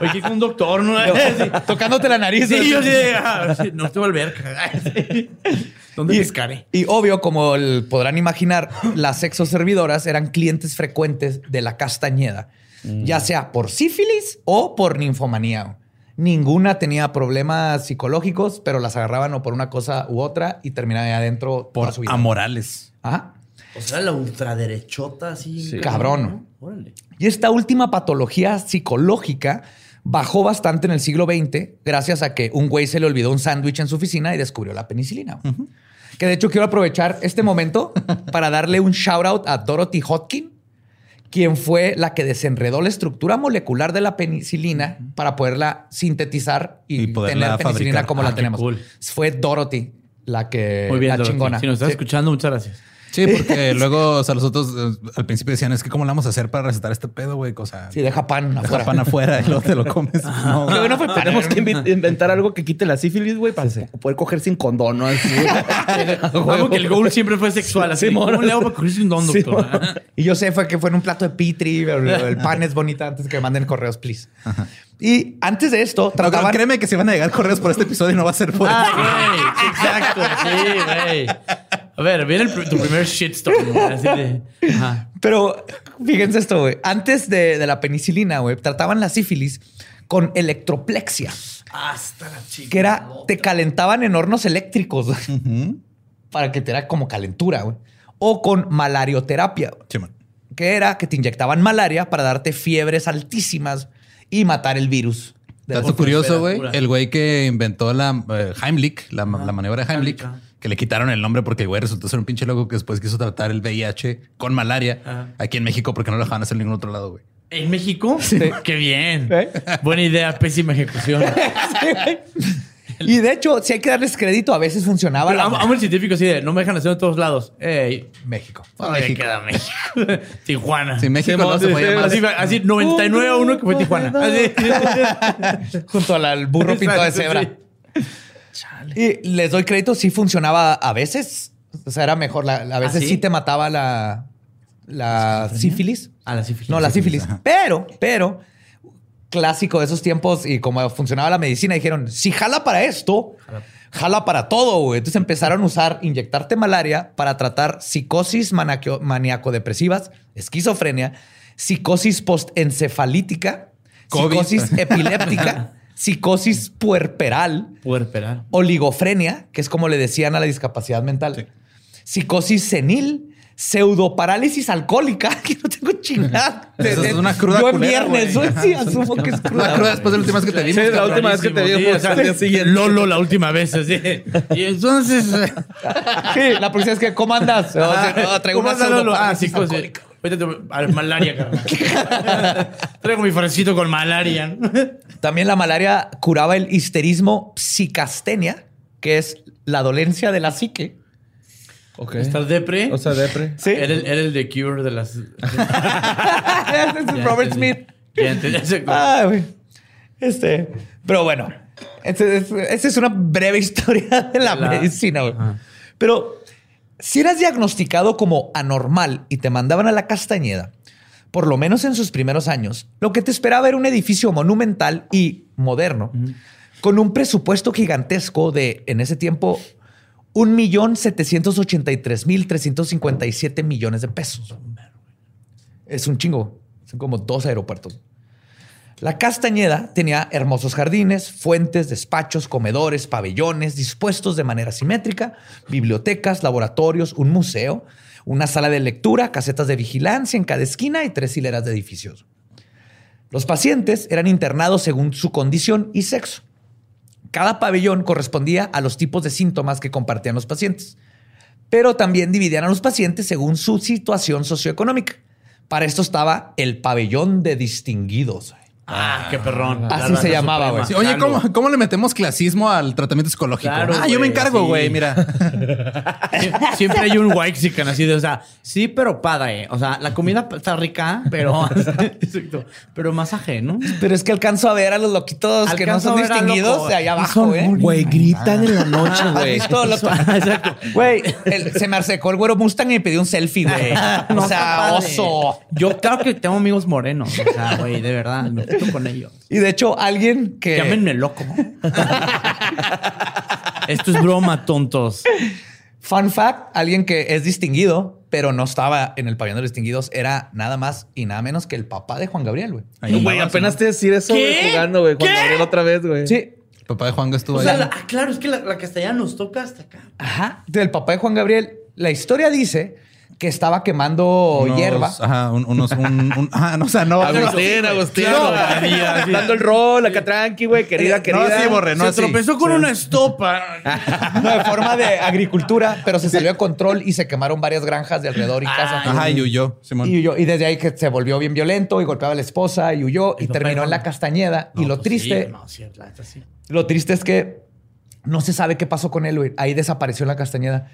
Oye, que con un doctor, ¿no? Sí, tocándote la nariz. Sí, yo sí de... ah, sí, no te voy a. Sí. ¿Dónde Y, pescaré? y obvio, como el- podrán imaginar, las sexoservidoras eran clientes frecuentes de la Castañeda, ya sea por sífilis o por ninfomanía. Ninguna tenía problemas psicológicos, pero las agarraban o por una cosa u otra y terminaban ahí adentro Por toda su vida. amorales. Ajá. O sea, la ultraderechota así. Sí. Cabrón. ¿no? Órale. Y esta última patología psicológica bajó bastante en el siglo XX gracias a que un güey se le olvidó un sándwich en su oficina y descubrió la penicilina. Que de hecho quiero aprovechar este momento para darle un shout out a Dorothy Hodgkin, quien fue la que desenredó la estructura molecular de la penicilina para poderla sintetizar y, tener penicilina fabricar. como Ah, la qué tenemos. cool. Fue Dorothy la que Muy bien, la Dorothy. chingona. Si nos estás Sí. escuchando, muchas gracias. Sí, porque <laughs> luego, o sea, los otros eh, al principio decían, es que cómo le vamos a hacer para recetar este pedo, güey. O sea, Sí, deja pan deja afuera. pan afuera y luego te lo comes. <laughs> No, fue. Tenemos que inventar algo que quite la sífilis, güey, para poder coger sin condón, ¿no? Así, Como <laughs> que el goal siempre fue sexual. Así, Sí, ¿cómo mono. le hago para coger sin don, Sí, doctor? Y yo sé fue que fue en un plato de pitri, el pan es bonita antes que me manden correos, please. Y antes de esto, No, créeme que si van a llegar correos por este episodio no va a ser por Ah, güey. Exacto. Sí, güey. A ver, viene el tu primer shitstorm. de. Ajá. Pero fíjense esto, güey. Antes de, de la penicilina, güey, trataban la sífilis con electroplexia, Hasta la chica. que era, te calentaban en hornos eléctricos para que te era como calentura, güey. O con malarioterapia, Simón. que era que te inyectaban malaria para darte fiebres altísimas y matar el virus. Dato curioso, güey. El güey que inventó la eh, Heimlich, la, la maniobra de Heimlich, Heimlich, que le quitaron el nombre porque el güey resultó ser un pinche loco que después quiso tratar el VIH con malaria aquí en México porque no lo dejaban hacer en ningún otro lado, güey. ¿En México? Qué bien. ¿Eh? Buena idea, pésima ejecución. <laughs> <laughs> Y de hecho, si hay que darles crédito, a veces funcionaba Pero la amo, el científico de no me dejan hacer en todos lados. Ey, México. ¿dónde México. queda México? <laughs> Tijuana. Si México no se sí, sí, llamar Así, así 99 a 1 que fue Tijuana. <laughs> Así. <laughs> Junto al, burro pintado de cebra. Y les doy crédito, sí funcionaba a veces. O sea, era mejor. La- a veces ¿Ah, sí? sí? te mataba la, la sífilis. A la sífilis. No, la sífilis. Pero, pero, clásico de esos tiempos y como funcionaba la medicina, dijeron, si jala para esto, jala para todo, güey. Entonces empezaron a usar, inyectarte malaria para tratar psicosis maníaco-depresivas, esquizofrenia, psicosis postencefalítica, psicosis <laughs> epiléptica, psicosis puerperal, Puerperal. oligofrenia, que es como le decían a la discapacidad mental, psicosis senil, pseudoparálisis alcohólica, <laughs> que no tengo chingada. <laughs> Eso es una cruda Yo en culera, viernes, güey. sí, asumo que es Una cruda. cruda después de la última vez que te Sí, vimos. la cabrón. última vez que te vimos sí, o sea, día siguiente. Lolo la última vez. Así. Y entonces. Sí, la próxima es que, ¿cómo andas? O sea, no, traigo ¿Cómo una Lolo? Ah, pseudoparálisis sí, pues, alcohólica. Ahorita te- a ver, malaria, carnal. <laughs> Traigo mi fresquito con malaria. También la malaria curaba el histerismo psicastenia, que es la dolencia de la psique. Ok. ¿Estás depre? O sea, depre. Sí. Era el, era el de Cure de las. Robert. Smith. Ah, güey. Este, pero bueno, este- este- esta es una breve <laughs> historia de la, La- medicina. güey. Pero si eras diagnosticado como anormal y te mandaban a la Castañeda, por lo menos en sus primeros años, lo que te esperaba era un edificio monumental y moderno, con un presupuesto gigantesco de, en ese tiempo, 1.783.357 millones de pesos. Es un chingo. Son como dos aeropuertos. La Castañeda tenía hermosos jardines, fuentes, despachos, comedores, pabellones dispuestos de manera simétrica, bibliotecas, laboratorios, un museo, una sala de lectura, casetas de vigilancia en cada esquina y tres hileras de edificios. Los pacientes eran internados según su condición y sexo. Cada pabellón correspondía a los tipos de síntomas que compartían los pacientes, pero también dividían a los pacientes según su situación socioeconómica. Para esto estaba el pabellón de distinguidos. Ah, qué perrón. Así se llamaba, güey. Sí, oye. ¿cómo, ¿cómo le metemos clasismo al tratamiento psicológico? Claro, ah, yo me güey, encargo, güey, mira. <laughs> Sie- Siempre hay un waxican así de, o sea, sí, pero padre. O sea, la comida está rica, pero. <laughs> Exacto. Pero masaje, ¿no? Pero es que alcanzo a ver a los loquitos que no son distinguidos loco. de allá abajo, son ¿eh? muy- Güey, gritan en la noche, ¿Has <laughs> güey. Exacto. Güey, se me acercó el güero Mustang y me pidió un selfie, güey. No o está sea, oso. Yo claro que tengo amigos morenos. O sea, güey, de verdad, con ellos. Y de hecho, alguien que... Llámenme loco. Esto es broma, tontos. Fun fact, alguien que es distinguido, pero no estaba en el pabellón de los distinguidos, era nada más y nada menos que el papá de Juan Gabriel, güey. Ahí Güey, apenas ¿no? te decir eso jugando, güey. Juan ¿Qué? Gabriel otra vez, güey. Sí. El papá de Juan estuvo O ahí. sea, la- ah, claro, es que la, la castellana nos toca hasta acá. Ajá. Del papá de Juan Gabriel. La historia dice que estaba quemando Unos- hierba. Ajá, un- unos. Un, un- ajá, no, o sea, no. <laughs> Agustín, Agustín. <laughs> Sí. Dando el rol, acá tranqui, güey. Querida, No querida. así, borre, no Se así. tropezó con una estopa. <laughs> No, de forma de agricultura, pero se salió de control y se quemaron varias granjas de alrededor y casa. Ajá, y huyó, Simón. Y huyó. Y desde ahí que se volvió bien violento y golpeaba a la esposa y huyó y ¿Y papá terminó en la Castañeda. y No, lo pues triste, sí, no, sí, sí. lo triste es que no se sabe qué pasó con él, güey. Ahí desapareció en la Castañeda.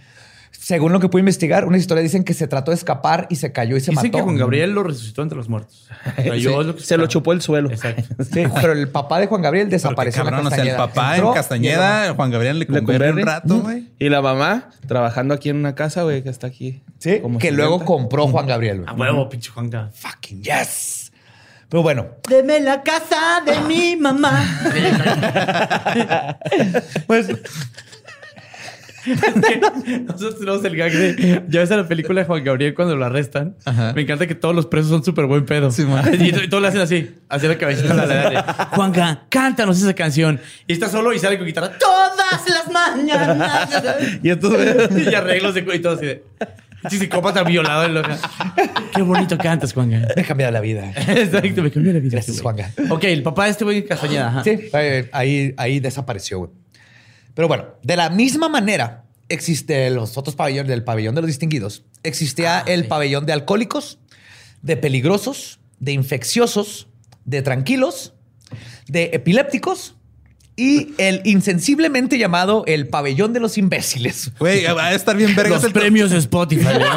Según lo que pude investigar, una historia dicen que se trató de escapar y se cayó y se Dicen mató. que Juan Gabriel lo resucitó entre los muertos. O sea, <laughs> yo es lo que Se lo chupó el suelo. Exacto. <laughs> Sí, pero el papá de Juan Gabriel desapareció cabrón, en o sea, el papá Entró en y Castañeda, Juan Gabriel le Le un rato, güey. Y la mamá trabajando aquí en una casa, güey, que está aquí. Sí, como que luego compró Juan Gabriel. güey. A huevo, pinche Juan Gabriel. Fucking yes. Pero bueno, Deme la casa de mi mamá. <laughs> pues <laughs> Nosotros tenemos el gag de. Ya ves a la película de Juan Gabriel cuando lo arrestan. Ajá. Me encanta que todos los presos son súper buen pedo. Sí, man. <laughs> y, y todos le hacen así. Así la cabecita a la de Juanca, cántanos esa canción. Y está solo y sale con guitarra todas las mañanas. <laughs> Y estos y arreglos de y todo así de. Sí, psicópata violado en loca. Qué bonito cantas, Juanga. Me ha cambiado la vida. Exacto, me cambió la vida. Gracias. Juanga. Ok, el papá de este güey Castañeda. ajá. Sí, ahí, ahí desapareció, güey. Pero bueno, de la misma manera existe los otros pabellones del pabellón de los distinguidos. Existía Ah, el sí. pabellón de alcohólicos, de peligrosos, de infecciosos, de tranquilos, de epilépticos y el insensiblemente llamado el pabellón de los imbéciles. Güey, va a estar bien vergas Los el premios Spotify. <laughs> ¿no?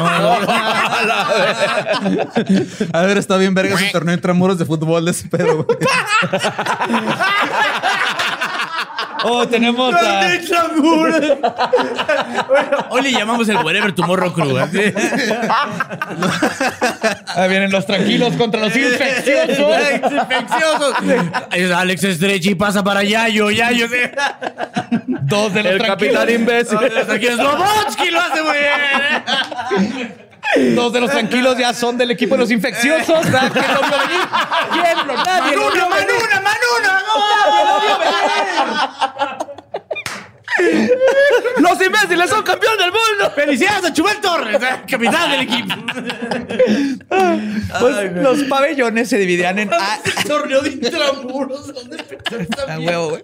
A ver, está bien vergas el torneo entre muros de fútbol de ese pedo, güey. <laughs> Oh, <laughs> tenemos a... <laughs> Bueno, hoy le llamamos el Wherever Tomorrow Crew. así. <laughs> Ahí vienen los tranquilos contra los infecciosos. Infecciosos. Alex Estrechi pasa para Yayo. Yayo. sí. Dos de los El tranquilos. capitán imbécil. Aquí es Lobotsky lo hace muy bien. Dos de los tranquilos ya son del equipo de los infecciosos. ¿Verdad? ¿Quién lo vio venir? ¿Quién lo? Nadie lo vio Manuna, venir. Manuna, Manuna. <laughs> ¡Los imbéciles son campeón del mundo! Felicidades a Chubel Torres, eh, <laughs> capitán del equipo. Pues los pabellones se dividían en A. <laughs> Torneo de intramuros. ¿Dónde empezó esa A huevo, güey.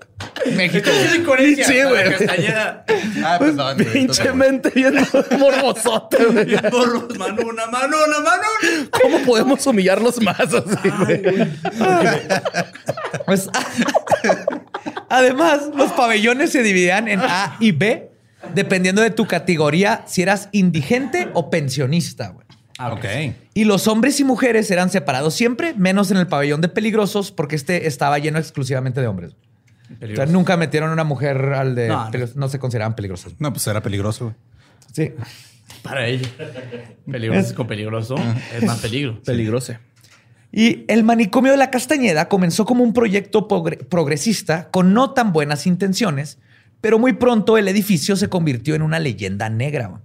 México. Esto es incoherencia. Sí, güey. Castañeda. Ah, perdón. Pinche mente bien morbosote, güey. Morros, Manuna, Manuna, Manuna. ¿Cómo podemos humillarlos más así, güey? Pues, además, los pabellones se dividían en A y B, dependiendo de tu categoría, si eras indigente o pensionista. güey. Ok. Y los hombres y mujeres eran separados siempre, menos en el pabellón de peligrosos, porque este estaba lleno exclusivamente de hombres. O sea, nunca metieron una mujer al de... No, no. peligrosos. no se consideraban peligrosos. No, pues era peligroso, güey. Sí. Para ella. Peligroso con peligroso. Es más peligro. Peligroso. Y el manicomio de la Castañeda comenzó como un proyecto progre- progresista con no tan buenas intenciones, pero muy pronto el edificio se convirtió en una leyenda negra.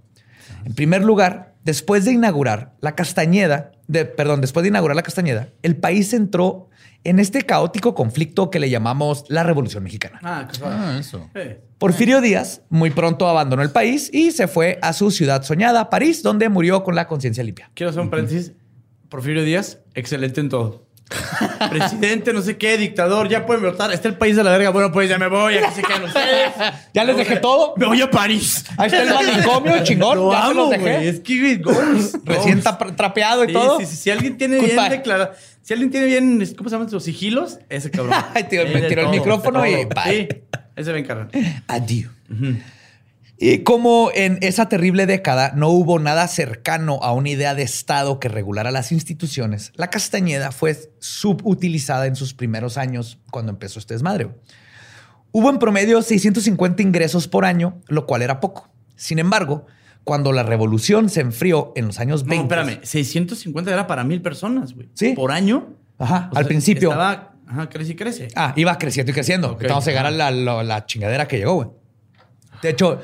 En primer lugar, después de inaugurar la Castañeda, de, perdón, después de inaugurar la Castañeda, el país entró en este caótico conflicto que le llamamos la Revolución Mexicana. Ah, qué Ah, eso. Eh. Porfirio Díaz muy pronto abandonó el país y se fue a su ciudad soñada, París, donde murió con la conciencia limpia. Quiero hacer un paréntesis. Porfirio Díaz, excelente en todo. Presidente, no sé qué, dictador, ya pueden votar. Está el país de la verga. Bueno, pues ya me voy, aquí se quedan ustedes. Ya les dejé todo. Me voy a París. Ahí está el manicomio, <laughs> chingón. Lo ya amo, los dejé. güey. Es que, güey, goals. Recién trapeado y Sí, todo. sí, sí. Si alguien tiene Goodbye. bien declarado, si alguien tiene bien, ¿cómo se llaman sus sigilos? Ese cabrón. <laughs> Ay, tío, me tiró el micrófono y bye. Sí, ese va a encargar. Adiós. Y como en esa terrible década no hubo nada cercano a una idea de Estado que regulara las instituciones, la Castañeda fue subutilizada en sus primeros años cuando empezó este desmadre. Hubo en promedio 650 ingresos por año, lo cual era poco. Sin embargo, cuando la revolución se enfrió en los años No, 20, espérame. 650 era para mil personas, güey. Sí. Por año. Ajá, O al sea, principio. Estaba, ajá, crece y crece. Ah, iba creciendo y creciendo. Ok. Vamos a llegar a la, la- la chingadera que llegó, güey. De hecho,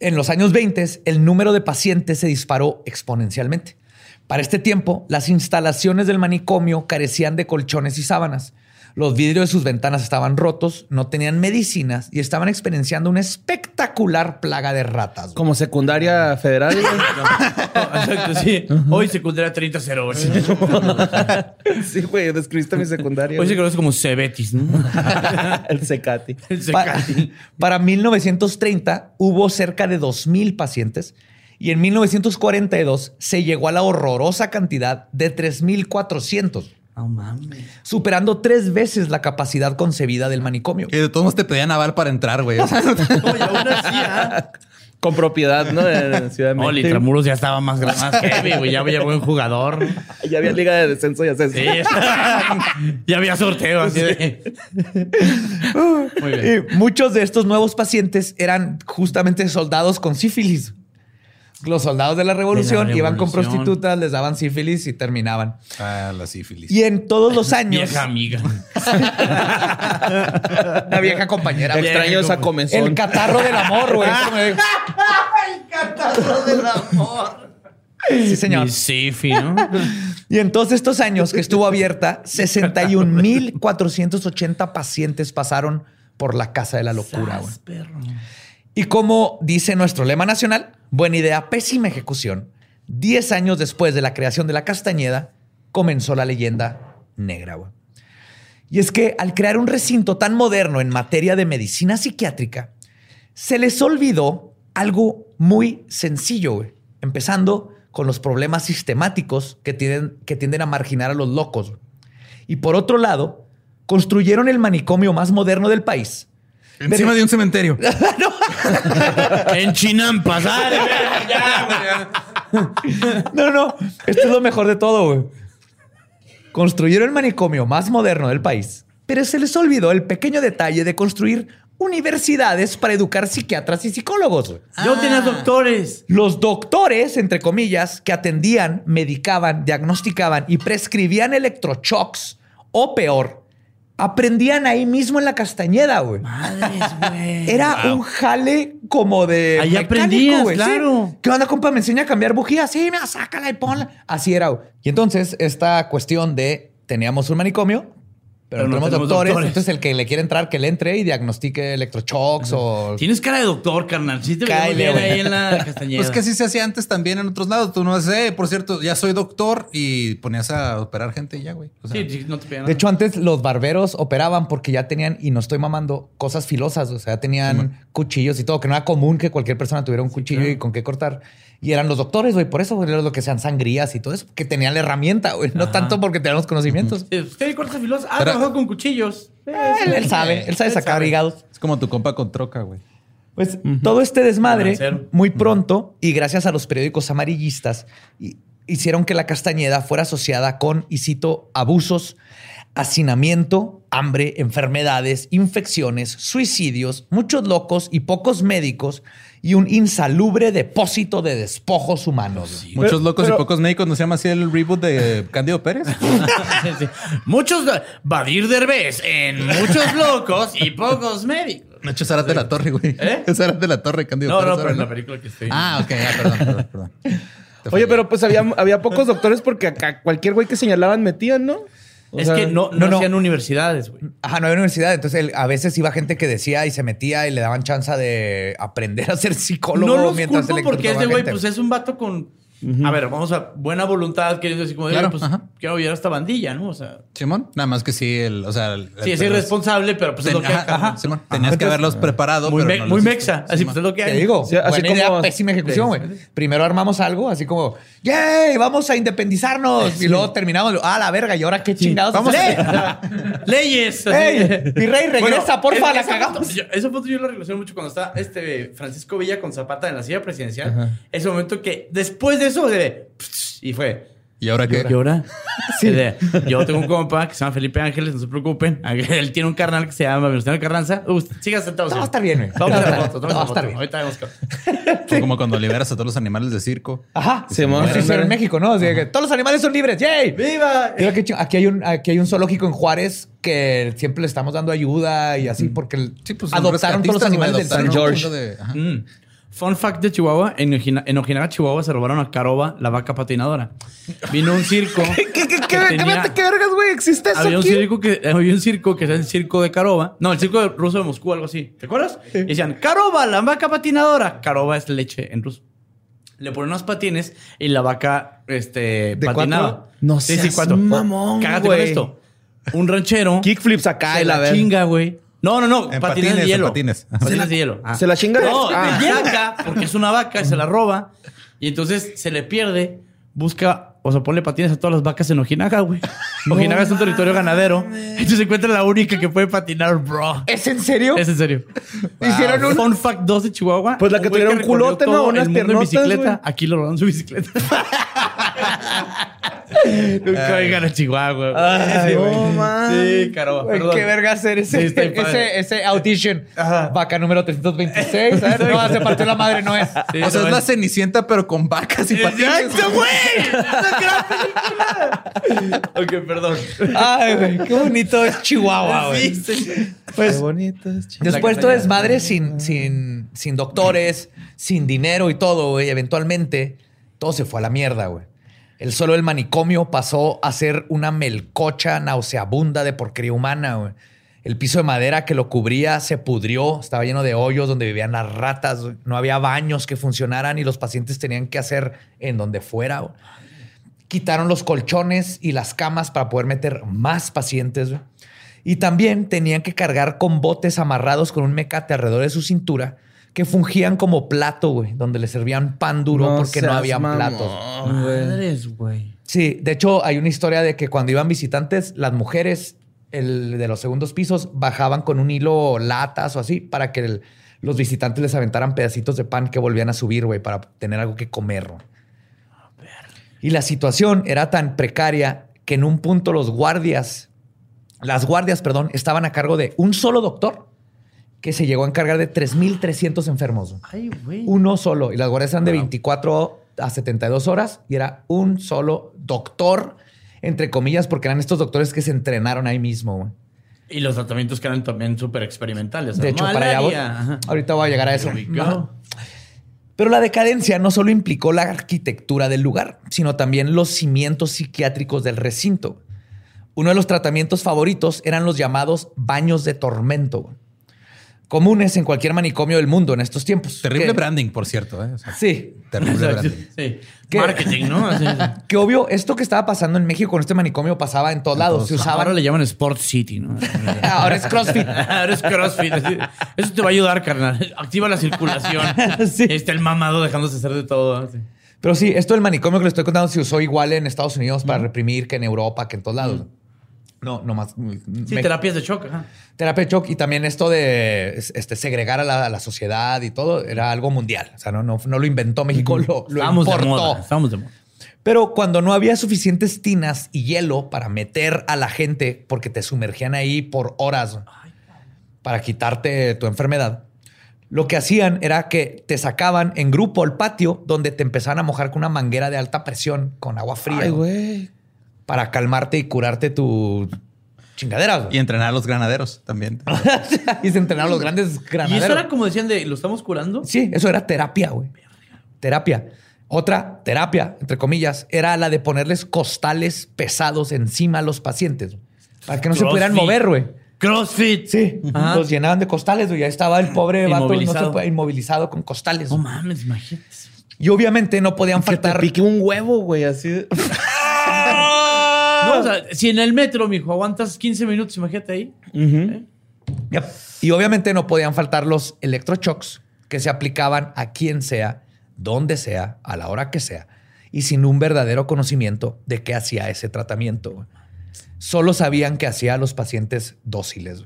en los años 20, el número de pacientes se disparó exponencialmente. Para este tiempo, las instalaciones del manicomio carecían de colchones y sábanas. Los vidrios de sus ventanas estaban rotos, no tenían medicinas y estaban experienciando una espectacular plaga de ratas. güey. Como secundaria federal, güey. <laughs> No, exacto, sí. Hoy secundaria 30-0. <laughs> Sí, güey, describiste mi secundaria. Hoy se conoce como Cebetis, ¿no? <laughs> El Secati. El Secati. para 1930 hubo cerca de 2.000 pacientes y en 1942 se llegó a la horrorosa cantidad de 3.400, No mames. superando tres veces la capacidad concebida del manicomio. Que de todos modos te pedían aval para entrar, güey. O sea, <laughs> Oye, aún así, ¿ah? Con propiedad, ¿no? En Ciudad de No, México. Intramuros ya estaba más, más heavy, güey. Ya había buen jugador. <laughs> Ya había liga de descenso y ascenso. Sí. <laughs> ya había sorteo así de... Muy bien. Y muchos de estos nuevos pacientes eran justamente soldados con sífilis. Los soldados de la revolución De la iban con prostitutas, les daban sífilis y terminaban. Ah, la sífilis. Y en todos los <laughs> años, Vieja amiga. <laughs> una vieja compañera. Extraño esa comezón. El catarro del amor, güey. <laughs> Sí, señor. Y Sifi, ¿no? Y en todos estos años que estuvo abierta, 61.480 pacientes pasaron por la casa de la locura. güey. Y como dice nuestro lema nacional, buena idea, pésima ejecución. Diez años después de la creación de la Castañeda, comenzó la leyenda negra. Y es que al crear un recinto tan moderno en materia de medicina psiquiátrica, se les olvidó algo muy sencillo, empezando con los problemas sistemáticos que tienden, a marginar a los locos. Y por otro lado, construyeron el manicomio más moderno del país. Encima de un cementerio. <laughs> En Chinampas. ah. No, no. Esto es lo mejor de todo, güey. Construyeron el manicomio más moderno del país, pero se les olvidó el pequeño detalle de construir universidades para educar psiquiatras y psicólogos. güey. Yo tenía doctores. Los doctores, entre comillas, que atendían, medicaban, diagnosticaban y prescribían electroshocks o peor, aprendían ahí mismo en la Castañeda, güey. Madres, güey. Era un jale como de. Ahí mecánico, aprendías, güey, sí. claro. ¿Qué onda, compa? Me enseña a cambiar bujías. Sí, mira, sácala y ponla. Así era. güey. Y entonces, esta cuestión de teníamos un manicomio, pero, Pero no tenemos tenemos doctores. doctores. Entonces, el que le quiere entrar, que le entre y diagnostique electroshocks o. Tienes cara de doctor, carnal. Sí te Cáele, bien ahí en la <laughs> castañeda. Pues que así se hacía antes también en otros lados. Tú no sé, por cierto, ya soy doctor y ponías a operar gente y ya, güey. O sea, Sí, sí, no te pegan De hecho, antes los barberos operaban porque ya tenían, y no estoy mamando, cosas filosas. O sea, ya tenían cuchillos y todo, que no era común que cualquier persona tuviera un cuchillo y con qué cortar. Y eran los doctores, güey. Por eso, güey, era lo que sean sangrías y todo eso, que tenían la herramienta, güey. No tanto porque tenían los conocimientos. ¿Usted corta filosa? Ah, Trabajó con cuchillos. Él, él sabe, él sabe Él sacar sabe. hígados. es como tu compa con troca, güey. Pues todo este desmadre, muy pronto, y gracias a los periódicos amarillistas, hi- hicieron que la Castañeda fuera asociada con, y cito, abusos, hacinamiento, hambre, enfermedades, infecciones, suicidios, muchos locos y pocos médicos, y un insalubre depósito de despojos humanos. Muchos locos pero- y pocos médicos. ¿No se llama así el reboot de Cándido Pérez? <laughs> Sí, sí. Muchos. Badir Derbez en muchos locos y pocos médicos. Nacho Zarat de la Torre, güey. ¿Eh? <laughs> Es Zarat de la Torre, Cándido No, Pérez. no, pero en la película que estoy. Ah, ok, ya, perdón, perdón, <laughs> Oye, pero pues había, había pocos doctores porque acá cualquier güey que señalaban metían, ¿no? O es sea, que no, no, no, no. hacían universidades, güey. Ajá, no había universidad. Entonces, él- a veces iba gente que decía y se metía y le daban chance de aprender a ser psicólogo No los mientras culpo porque electrocutaba ese güey pues es un vato con... A ver, vamos a buena voluntad, queriendo decir como de, Claro, pues ajá. quiero apoyar a esta bandilla, ¿no? O sea, Simón, nada más que sí, el, o sea, el- sí, es el- irresponsable, pero pues es lo que ajá, ajá, Simón. Tenías que haberlos preparado, Muy, pero me- no muy mexa, hiciste. así Simón. pues es lo que hay. Te digo, Sí, así buena idea, como- pésima ejecución, güey. Primero armamos algo, así como, ¡yay! Vamos a independizarnos. Y luego terminamos, ¡ah, la verga! ¿Y ahora qué chingados? Vamos hacemos? a... <laughs> Leyes. ¡Ey! Mi rey, regresa, porfa, la cagamos. esa foto yo la relaciono mucho cuando está este Francisco Villa con Zapata en la silla presidencial. Ese momento que después de eso, de... Y fue... ¿Y ahora qué? ¿Y ahora? <laughs> Sí. De, yo tengo un compa que se llama Felipe Ángeles, no se preocupen. <laughs> Él tiene un carnal que se llama Venustiano Carranza. Uh, sigan sentados. Todo va a estar bien, güey. Vamos a Todo la va a foto, estar- a todo va a la estar bien. Ahorita vemos. Fue <laughs> como cuando liberas a todos los animales de circo. Ajá. Simón. Así será en México, ¿no? Así que todos los animales son libres. ¡Yay! ¡Viva! Qué Aquí hay, un, aquí hay un zoológico en Juárez que siempre le estamos dando ayuda y así porque el- Sí, pues son adoptaron todos los animales del San George. Fun fact de Chihuahua, en Ojina- en Ojinaga, Chihuahua, se robaron a Caroba, la vaca patinadora. Vino un circo. <laughs> ¿Qué, qué, qué, que qué, tenía- qué vergas, güey? ¿Existe eso Había un circo que había un circo que era el circo de Caroba. No, el circo de ruso de Moscú, algo así. ¿Te acuerdas? Y decían, Caroba, la vaca patinadora. Caroba es leche en ruso. Le ponen unos patines y la vaca este, ¿De patinaba. cuatro? No sí, sí, seas cuatro. mamón, Cágate con esto. Un ranchero Kickflips acá se y la la chinga, güey. No, no, no. En patines, patines, de en hielo. patines. De hielo. Ah. Se la chinga. No, Ah. saca porque es una vaca y se la roba. Y entonces se le pierde. Busca, o sea, ponle patines a todas las vacas en Ojinaga, güey. Ojinaga es un territorio ganadero. Entonces se encuentra la única que puede patinar, bro. ¿Es en serio? Es en serio. Hicieron un... Fun fact 2 de Chihuahua. Pues la que recorrió culote, ¿no? Unas el mundo en piernotas, bicicleta. Aquí lo robaron su bicicleta. <laughs> Nunca vengan a Chihuahua. Ay, güey. güey. man. Sí. Güey, perdón. qué verga hacer ese, Sí, ese, ese audition. Ajá. Vaca número 326. ¿sabes? No, se partió la madre, no es. Sí, o sea, no, es la cenicienta, pero con vacas y patines. ¡Exacto, güey! ¡Es <laughs> ok, perdón. Ay, güey, qué bonito es Chihuahua, güey. Sí, sí. Pues, bonito es chido. Después todo castaña. desmadre sin, sin, sin doctores, sin dinero y todo, güey. Eventualmente, todo se fue a la mierda, güey. El suelo del manicomio pasó a ser una melcocha nauseabunda de porquería humana. El piso de madera que lo cubría se pudrió, estaba lleno de hoyos donde vivían las ratas, no había baños que funcionaran y los pacientes tenían que hacer en donde fuera. Quitaron los colchones y las camas para poder meter más pacientes. Y también tenían que cargar con botes amarrados con un mecate alrededor de su cintura que fungían como plato, güey, donde le servían pan duro porque no había platos. Madres, güey. Sí, de hecho hay una historia de que cuando iban visitantes, las mujeres el de los segundos pisos bajaban con un hilo latas o así para que el- los visitantes les aventaran pedacitos de pan que volvían a subir, güey, para tener algo que comer. güey. Y la situación era tan precaria que en un punto los guardias, las guardias, perdón, estaban a cargo de un solo doctor que se llegó a encargar de 3.300 enfermos. Ay, güey. Uno solo. Y las guardias eran de 24 a 72 horas y era un solo doctor, entre comillas, porque eran estos doctores que se entrenaron ahí mismo. güey. Y los tratamientos que eran también súper experimentales. De hecho, para allá voy. Ahorita voy a llegar a eso. Pero la decadencia no solo implicó la arquitectura del lugar, sino también los cimientos psiquiátricos del recinto. Uno de los tratamientos favoritos eran los llamados baños de tormento, güey. Comunes en cualquier manicomio del mundo en estos tiempos. Terrible Que- branding, por cierto. ¿eh? O sea, Sí, Terrible <laughs> branding. Marketing, ¿no? <laughs> Que obvio, esto que estaba pasando en México con este manicomio pasaba en todos lados. Se usaban. Ahora le llaman Sport City, ¿no? <laughs> Ahora es CrossFit. Ahora es CrossFit. Eso te va a ayudar, carnal. Activa la circulación. Sí. Está el mamado dejándose hacer de todo. así. Pero sí, esto del manicomio que le estoy contando se usó igual en Estados Unidos para reprimir que en Europa, que en todos lados. No más. Sí, terapias de shock. Ajá. Terapia de shock y también esto de este, segregar a la, a la sociedad y todo era algo mundial. O sea, no, no, no lo inventó México, lo, lo Estábamos de importó. moda. Estábamos de moda. Pero cuando no había suficientes tinas y hielo para meter a la gente, porque te sumergían ahí por horas para quitarte tu enfermedad, lo que hacían era que te sacaban en grupo al patio donde te empezaban a mojar con una manguera de alta presión con agua fría Ay, güey. Para calmarte y curarte tu chingadera. güey. Y entrenar a los granaderos también. <laughs> y se entrenaron los grandes Y granaderos. eso era como decían de, ¿lo estamos curando? Sí, eso era terapia, güey. Terapia. Otra terapia, entre comillas, era la de ponerles costales pesados encima a los pacientes para que no se pudieran mover, güey. CrossFit. Sí, Ajá. los llenaban de costales, güey. Ahí estaba el pobre vato no se Inmovilizado. inmovilizado con costales. No mames, imagínate. y obviamente no podían Que te faltar. pique un huevo, güey, así. O sea, si en el metro, mijo, aguantas 15 minutos, imagínate ahí. Yep. Y obviamente no podían faltar los electroshocks que se aplicaban a quien sea, donde sea, a la hora que sea, y sin un verdadero conocimiento de qué hacía ese tratamiento. Solo sabían que hacía a los pacientes dóciles.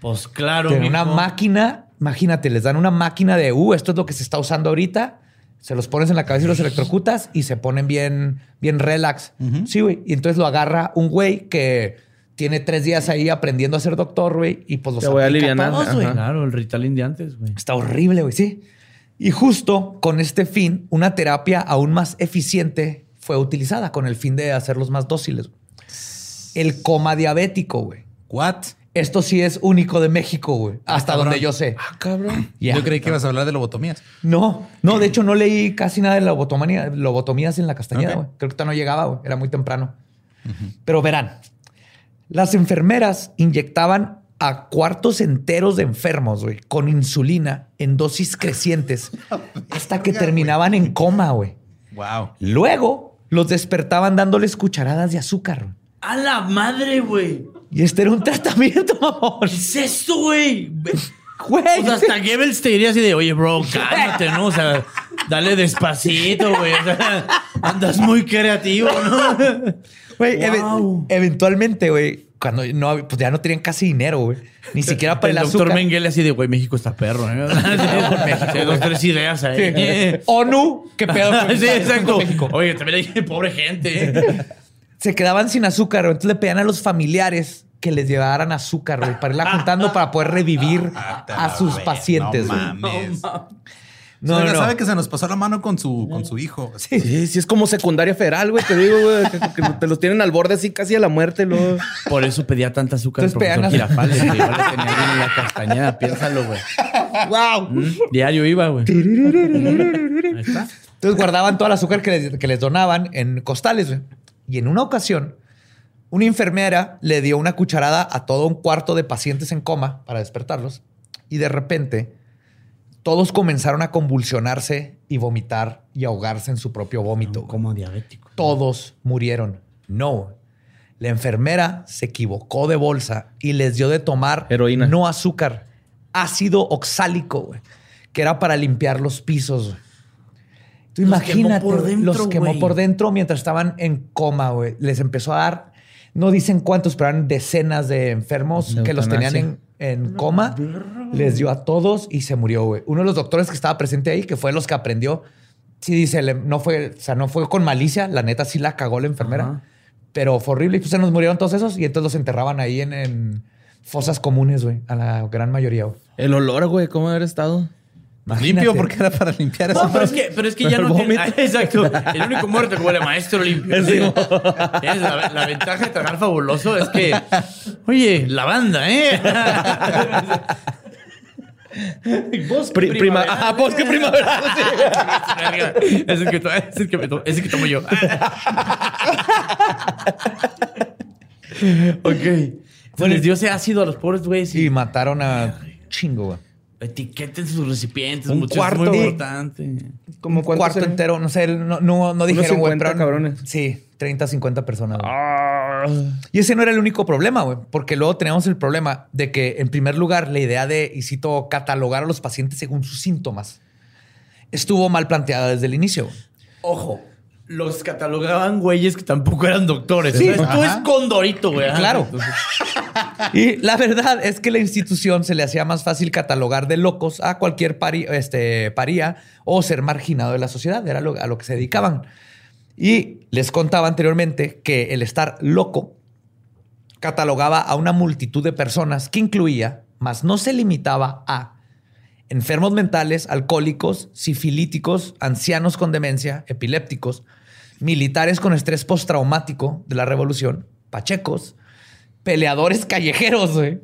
Pues claro. Tienen una máquina, imagínate, les dan una máquina de, uh, esto es lo que se está usando ahorita, se los pones en la cabeza y los electrocutas y se ponen bien, bien relax. Sí, güey. Y entonces lo agarra un güey que tiene tres días ahí aprendiendo a ser doctor, güey, y pues los Te voy a ajá. Claro, el Ritalin de antes, güey. Está horrible, güey, sí. Y justo con este fin, una terapia aún más eficiente fue utilizada con el fin de hacerlos más dóciles. El coma diabético, güey. What? Esto sí es único de México, güey. Hasta cabrón. donde yo sé. Ah, cabrón. Yo creí que ibas a hablar de lobotomías. No, no, de hecho no leí casi nada de lobotomía, lobotomías en la castañeda, güey. Creo que todavía no llegaba, güey. Era muy temprano. Pero verán, las enfermeras inyectaban a cuartos enteros de enfermos, güey, con insulina en dosis crecientes <laughs> hasta que terminaban en coma, güey. Wow. Luego los despertaban dándoles cucharadas de azúcar. güey. ¡A la madre, güey! Y este era un tratamiento, <laughs> mamón. ¿Qué es esto, güey? Güey. O sea, hasta Goebbels te diría así de, oye, bro, cálmate, ¿no? O sea, dale despacito, güey. O sea, andas muy creativo, ¿no? Güey, eventualmente, güey, cuando no, pues ya no tenían casi dinero, güey. Ni siquiera para el, el doctor azúcar. Mengele así de, güey, México está perro, ¿eh? <laughs> Sí, dos, tres ideas ahí. Sí. ONU, qué pedo. <laughs> Sí, exacto. México. Oye, también hay pobre gente. Se quedaban sin azúcar, güey. entonces le pedían a los familiares que les llevaran azúcar, güey, para irla juntando para poder revivir <laughs> a sus pacientes, No güey. mames. No, No, no, no. sabe que se nos pasó la mano con su, con su hijo. Sí, sí, es como secundaria federal, güey. Te digo, güey, que, que te los tienen al borde así casi a la muerte. Luego. Por eso pedía tanta azúcar Entonces profesor pegan Girafales. que igual le tenía bien en la castañeda. Piénsalo, güey. ¡Wow! Diario iba, güey. Ahí está. Entonces guardaban todo el azúcar que les, que les donaban en costales. güey. Y en una ocasión, una enfermera le dio una cucharada a todo un cuarto de pacientes en coma para despertarlos. Y de repente, todos comenzaron a convulsionarse y vomitar y ahogarse en su propio vómito. Como diabético. Todos murieron. No. La enfermera se equivocó de bolsa y les dio de tomar Heroína. no azúcar, ácido oxálico, güey, que era para limpiar los pisos. güey. Tú Los imagínate, quemó por dentro, los quemó por dentro mientras estaban en coma, güey. Les empezó a dar, no dicen cuántos, pero eran decenas de enfermos De que los tenían en, en coma. Les dio a todos y se murió, güey. Uno de los doctores que estaba presente ahí, que fue los que aprendió, sí dice, no fue, o sea, no fue con malicia, la neta sí la cagó la enfermera, Ajá. pero fue horrible y pues se nos murieron todos esos y entonces los enterraban ahí en, en fosas comunes, güey, a la gran mayoría, güey. El olor, güey, ¿cómo haber estado? Imagínate. Limpio porque era para limpiar eso. No, pero es que, pero es que ya El no tiene- <laughs> Exacto. El único muerto que huele maestro limpio. Sí. Tienes La, la ventaja de tragar fabuloso es que, oye, la banda, ¿eh? <laughs> Bosque Pri- prima, ajá, bosque primavera. sí. <laughs> Es el que, es el que, me to- es el que tomo yo. ok. Pues les dio ese ácido a los pobres güeyes Y y mataron a chingo, güey. Etiqueten sus recipientes. Un muchachos, cuarto. Es muy importante. Como Un cuarto entero, no sé, no, no, no dijeron, güey, 50 pero- cabrones. Sí, 30, 50 personas. Ah. Y ese no era el único problema, güey, porque luego teníamos el problema de que, en primer lugar, la idea de, y cito, catalogar a los pacientes según sus síntomas estuvo mal planteada desde el inicio. Ojo, los catalogaban güeyes que tampoco eran doctores. Sí, ajá. es Condorito, güey. Claro. Entonces, Y la verdad es que la institución se le hacía más fácil catalogar de locos a cualquier este, paría o ser marginado de la sociedad. Era a lo que se dedicaban. Y les contaba anteriormente que el estar loco catalogaba a una multitud de personas que incluía, mas no se limitaba a enfermos mentales, alcohólicos, sifilíticos, ancianos con demencia, epilépticos, militares con estrés postraumático de la revolución, pachecos, peleadores callejeros, güey.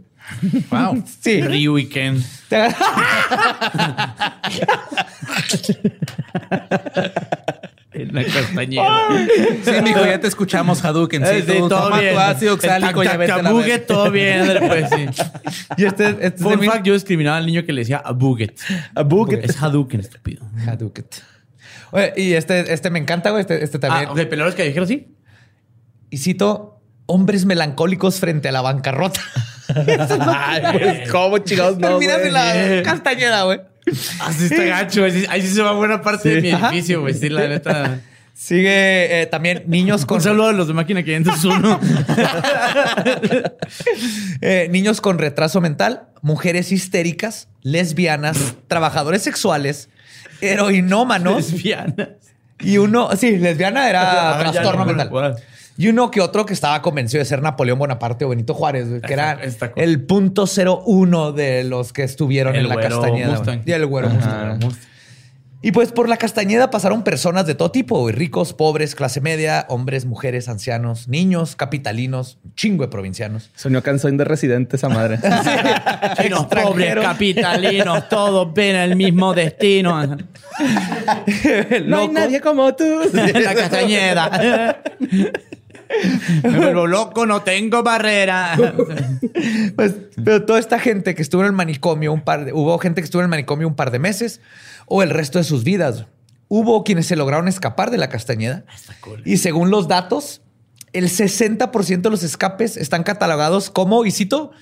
wow. <laughs> Sí. Ryu y Ken. En la castañera. Sí, mijo, ya te escuchamos, Hadouken. Sí, Eh, sí, tú todo toma bien. tu ácido oxálico y ya vete a la verga. todo bien, pues sí. <laughs> y este, este es Fun fact, yo discriminaba al niño que le decía a Buget. A bucket. Es Hadouken, estúpido. Hadouken. Oye, y este, este me encanta, güey. Este, este también. Ah, ok, peleadores callejeros, sí. Y cito, hombres melancólicos frente a la bancarrota. Ay, <laughs> pues, ¿cómo chingados no, en la castañeda, güey. Así está gacho. Ahí sí, ahí sí se va buena parte de mi edificio, güey. Sí, la neta. Sigue eh, también niños con Un saludo a los de máquina 501. <laughs> Eh, niños con retraso mental, mujeres histéricas, lesbianas, trabajadores sexuales, heroinómanos Lesbianas. y uno, sí, lesbiana era <laughs> Ah, trastorno ya, mental. bueno. Y uno que otro que estaba convencido de ser Napoleón Bonaparte o Benito Juárez, güey, que era el punto cero uno de los que estuvieron El en la güero Castañeda. Mustang. Y el güero Ajá. Mustang. Y pues por la Castañeda pasaron personas de todo tipo, güey, ricos, pobres, clase media, hombres, mujeres, ancianos, niños, capitalinos, chingo de provincianos. Soñó canción de residente esa madre. <laughs> Chinos pobres, capitalinos, todos ven el mismo destino. <laughs> no hay Loco. nadie como tú. <laughs> la castañeda. Me vuelvo loco, no tengo barrera. <laughs> Pues, pero toda esta gente que estuvo en el manicomio un par de, hubo gente que estuvo en el manicomio un par de meses o el resto de sus vidas. Hubo quienes se lograron escapar de la Castañeda. Y según los datos, el 60% de los escapes están catalogados como, y cito,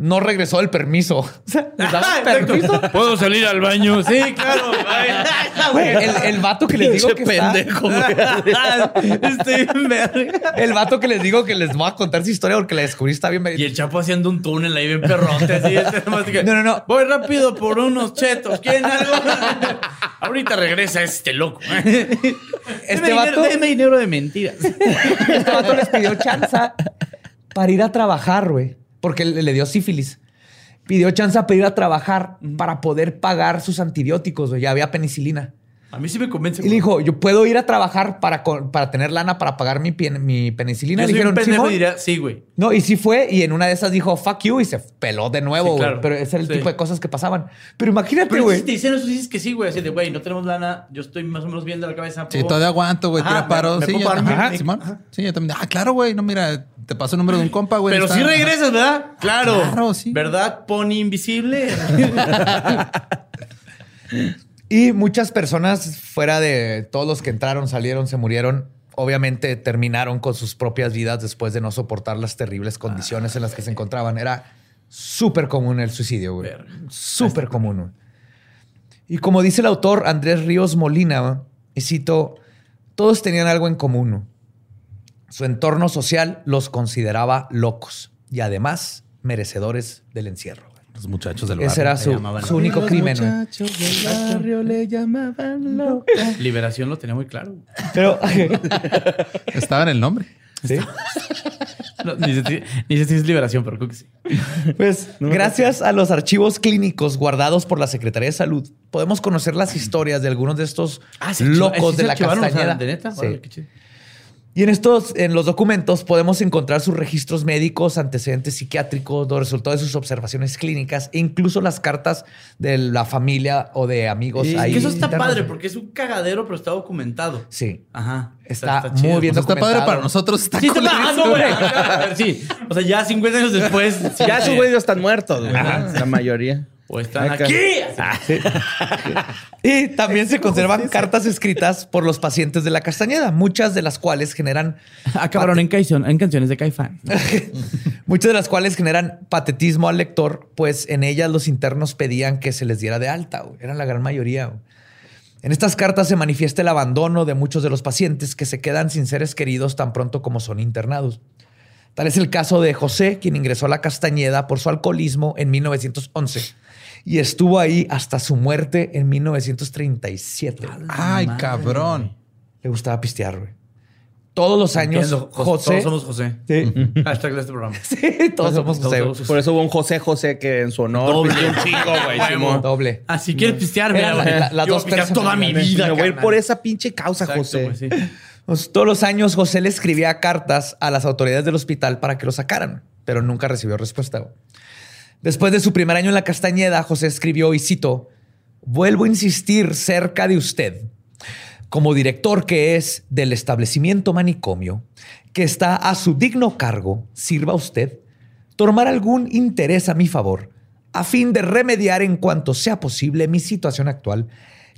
no regresó el permiso. <laughs> O sea, les daban <laughs> Exacto. permiso. ¿Puedo salir al baño? Sí, claro. <laughs> Güey, el, el vato que les digo que está- pendejo. Estoy bien el vato que les digo que les voy a contar su historia porque la descubrí está bien. Y el Chapo haciendo un túnel ahí bien perrote. Así, este que, No, no, no. Voy rápido por unos chetos. ¿Quieren algo? Ahorita regresa este loco. Este Deme vato- dinero- deme dinero de mentiras. Este vato les pidió chanza para ir a trabajar, güey. Porque le, dio sífilis. Pidió chanza para ir a trabajar para poder pagar sus antibióticos. Ya había penicilina. A mí sí me convence. Y le dijo, yo puedo ir a trabajar para, para tener lana para pagar mi, pen- mi penicilina. Yo Le un dijeron, pendejo "Simón". y diría, sí, güey. No, y sí fue, y en una de esas dijo fuck you y se peló de nuevo, Sí, güey. claro. Pero ese era el Sí. tipo de cosas que pasaban. Pero imagínate, Pero güey. si te dicen eso, dices que sí, güey. Así de, güey, no tenemos lana. Yo estoy más o menos bien de la cabeza. Sí, ¿puedo- todavía aguanto, güey. Ajá, Tira paro. me- me sí, puedo yo mi- Simón. Ajá. Sí, yo también. Ah, claro, güey. No, mira, te paso el número de un compa, güey. Pero está- sí regresas, ¿verdad? Claro. Claro, sí. ¿Verdad, Pony Invisible? <laughs> <laughs> Y muchas personas fuera de todos los que entraron, salieron, se murieron, obviamente terminaron con sus propias vidas después de no soportar las terribles condiciones en las que se encontraban. Era súper común el suicidio, güey. Súper común. Y como dice el autor Andrés Ríos Molina, y cito, todos tenían algo en común. Su entorno social los consideraba locos y además merecedores del encierro. Los muchachos del barrio. Ese era su, llamaban su único crimen. güey. le llamaban Liberación lo tenía muy claro. Pero <laughs> Estaba en el nombre. ¿sí? <laughs> No, ni, sé, si- ni sé si es liberación, pero creo que sí. Pues gracias a los archivos clínicos guardados por la Secretaría de Salud, podemos conocer las historias de algunos de estos locos de la Castañeda. ¿De neta? Sí. Órale, qué chido. Y en estos, en los documentos, podemos encontrar sus registros médicos, antecedentes psiquiátricos, los resultados de sus observaciones clínicas e incluso las cartas de la familia o de amigos. Y ahí que eso está internos. padre porque es un cagadero, pero está documentado. Sí. Ajá. Está chido. muy bien Pues está padre documentado. para nosotros. Está Sí, está no, güey. Sí. O sea, ya 50 años después. Ya esos eh, güeyes están muertos, güey. La mayoría. O están Acá. aquí. Y también se conservan cartas escritas por los pacientes de la Castañeda, muchas de las cuales generan Acabaron en, Caizón- en canciones de Caifán. <laughs> Muchas de las cuales generan patetismo al lector, pues en ellas los internos pedían que se les diera de alta. Eran la gran mayoría. En estas cartas se manifiesta el abandono de muchos de los pacientes que se quedan sin seres queridos tan pronto como son internados. Tal es el caso de José, quien ingresó a la Castañeda por su alcoholismo en 1911 y estuvo ahí hasta su muerte en 1937. Ay, cabrón. Le gustaba pistear, güey. Todos los años, Entiendo. José. Todos somos José. Sí. <laughs> Hashtag de este programa. <laughs> Sí, todos somos José. Por eso hubo un José José que en su honor Doble. un chingo, güey. <laughs> Doble. Si quieres pistear, güey. la- las Yo dos pistear toda mi vida. Me voy a ir carnal. por esa pinche causa, Exacto, José. sí. Pues, todos los años José le escribía cartas a las autoridades del hospital para que lo sacaran, pero nunca recibió respuesta. Después de su primer año en la Castañeda, José escribió y cito, vuelvo a insistir cerca de usted, como director que es del establecimiento manicomio, que está a su digno cargo, sirva usted, tomar algún interés a mi favor, a fin de remediar en cuanto sea posible mi situación actual,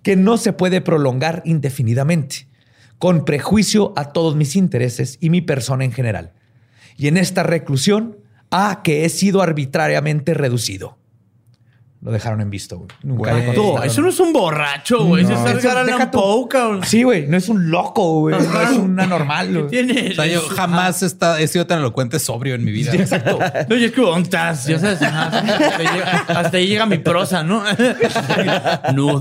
que no se puede prolongar indefinidamente, con prejuicio a todos mis intereses y mi persona en general. Y en esta reclusión, a que he sido arbitrariamente reducido. Lo dejaron en visto, güey. Nunca Güey. Eso no es un borracho, güey. Eso No. es Eso- Edgar. Poe, cabrón. Sí, güey. No es un loco, güey. No es un anormal. ¿Qué güey. tiene? O sea, yo jamás he, estado- he sido tan elocuente sobrio en mi vida. Exacto. No, y es que ontas, ya sabes. hasta, ahí llega, hasta ahí llega mi prosa, ¿no? <laughs> no.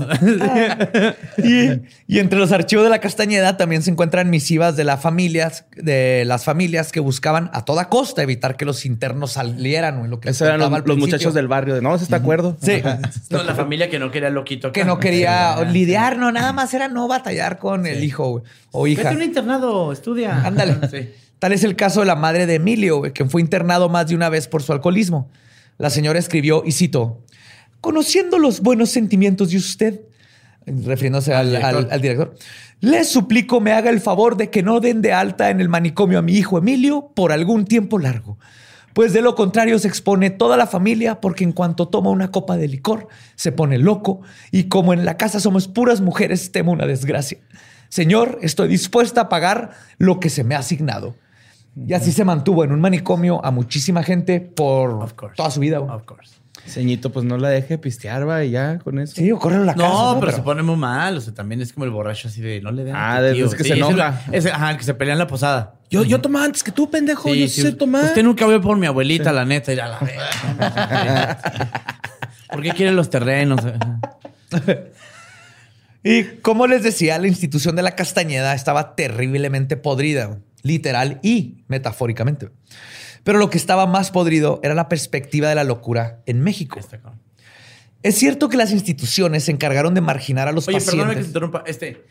Y, y entre los archivos de la Castañeda también se encuentran misivas de las familias, de las familias que buscaban a toda costa evitar que los internos salieran, güey, lo que Esos eran los, muchachos del barrio. De, no, ¿se está de acuerdo? Sí. <laughs> No, la familia que no quería loquito acá. que no quería <laughs> lidiar, no, nada más era no batallar con el hijo o Vete hija. a un internado, estudia. Ándale. <laughs> Sí. Tal es el caso de la madre de Emilio, quien fue internado más de una vez por su alcoholismo. La señora escribió y citó, conociendo los buenos sentimientos de usted, refiriéndose al, director. al- al director, le suplico me haga el favor de que no den de alta en el manicomio a mi hijo Emilio por algún tiempo largo. Pues de lo contrario se expone toda la familia porque en cuanto toma una copa de licor se pone loco y como en la casa somos puras mujeres temo una desgracia. Señor, estoy dispuesta a pagar lo que se me ha asignado. Y así se mantuvo en un manicomio a muchísima gente por Of course. toda su vida. güey. Of course. Ceñito, pues no la deje pistear, va, y ya con eso. Sí, o corre a la casa. No, ¿no? pero, se pone muy mal. O sea, también es como el borracho así de no le den. Ah, de esos que se es el- enoja. es ajá, el que se pelea en la posada. Yo, yo tomaba antes que tú, pendejo. yo sí, sé tomar. Usted nunca ve por mi abuelita, la neta. Y a la verga. ¿Por qué quiere los terrenos? <laughs> Y como les decía, la institución de la Castañeda estaba terriblemente podrida, literal y metafóricamente. Pero lo que estaba más podrido era la perspectiva de la locura en México. Es cierto que las instituciones se encargaron de marginar a los Oye, perdóname que te pacientes. interrumpa. Este,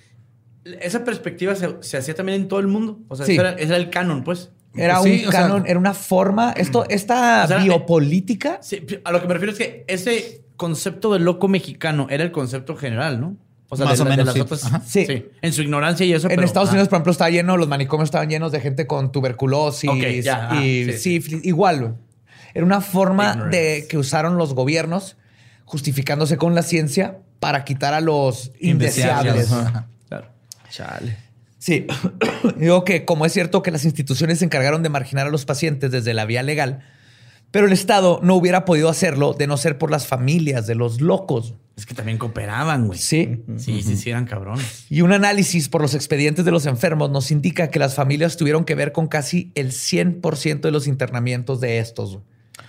esa perspectiva se, se hacía también en todo el mundo. O sea, Sí. ese, era, ese era el canon, pues. Era Sí, un sea- canon, era una forma. Esto, <clears throat> esta O sea, biopolítica. Sí, a lo que me refiero es que ese concepto de loco mexicano era el concepto general, ¿no? O sea, Más de, o la- de menos, las sí. otras. Sí. Sí. En su ignorancia y eso. En pero- Estados. Unidos, por ejemplo, estaba lleno, los manicomios estaban llenos de gente con tuberculosis ya, ah, y sí. Igual. Era una forma Ignorance. de que usaron los gobiernos justificándose con la ciencia para quitar a los indeseables. Claro. Chale. Sí, <coughs> digo que como es cierto que las instituciones se encargaron de marginar a los pacientes desde la vía legal, pero el Estado no hubiera podido hacerlo de no ser por las familias de los locos. Es que también cooperaban, güey. Sí. Sí, sí, sí, eran cabrones. Y un análisis por los expedientes de los enfermos nos indica que las familias tuvieron que ver con casi el 100% de los internamientos de estos.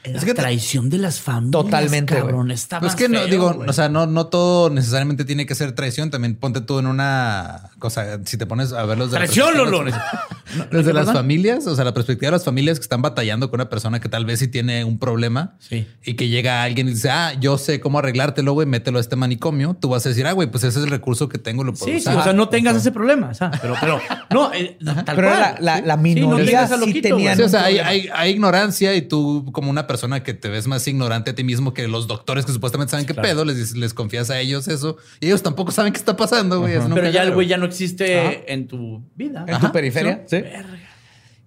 Es que traición de las familias. Totalmente, cabrón. Está Pues más que no, feo, digo, o sea, no, no todo necesariamente tiene que ser traición. También ponte tú en una cosa, si te pones a verlos de la Traición, perspectiva- Lolo. Desde las <laughs> familias, o sea, la perspectiva de las familias que están batallando con una persona que tal vez sí tiene un problema Sí. y que llega alguien y dice, ah, yo sé cómo arreglártelo, güey, mételo a este manicomio. Tú vas a decir, ah, güey, pues ese es el recurso que tengo, lo puedo Sí, sí, o sea, no tengas ese problema. o sea, pero, pero, no, eh, tal Pero cual, la- la- la Sí, no minoría sí loquito, tenían- güey. Sí, o sea, hay, problema. hay- hay ignorancia y tú como una persona que te ves más ignorante a ti mismo que los doctores que supuestamente saben qué Claro. pedo, les, les confías a ellos eso y ellos tampoco saben qué está pasando, güey. Pero ya el güey ya no existe en tu vida. En Ajá. tu periferia. Sí. Sí.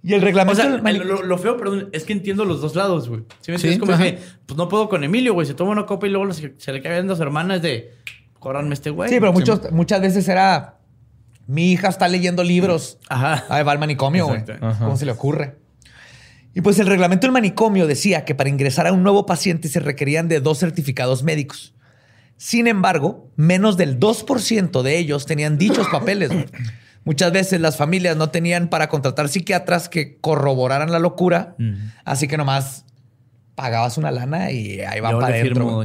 Y el O reglamento sea, del mani- lo, lo feo, perdón, es que entiendo los dos lados, güey. ¿Sí me Sí, entiendes? Como ajá. que, pues no puedo con Emilio, güey. Se toma una copa y luego se, se le cae viendo a su hermana. Es de, córranme este güey. Sí, pero muchos, muchas veces era mi hija está leyendo libros. Ajá. Ahí va al manicomio, güey. ¿Cómo se le ocurre? Y pues el reglamento del manicomio decía que para ingresar a un nuevo paciente se requerían de dos certificados médicos. Sin embargo, menos del 2% de ellos tenían dichos papeles. <clears throat> Muchas veces las familias no tenían para contratar psiquiatras que corroboraran la locura, así que nomás pagabas una lana y ahí van Yo para adentro.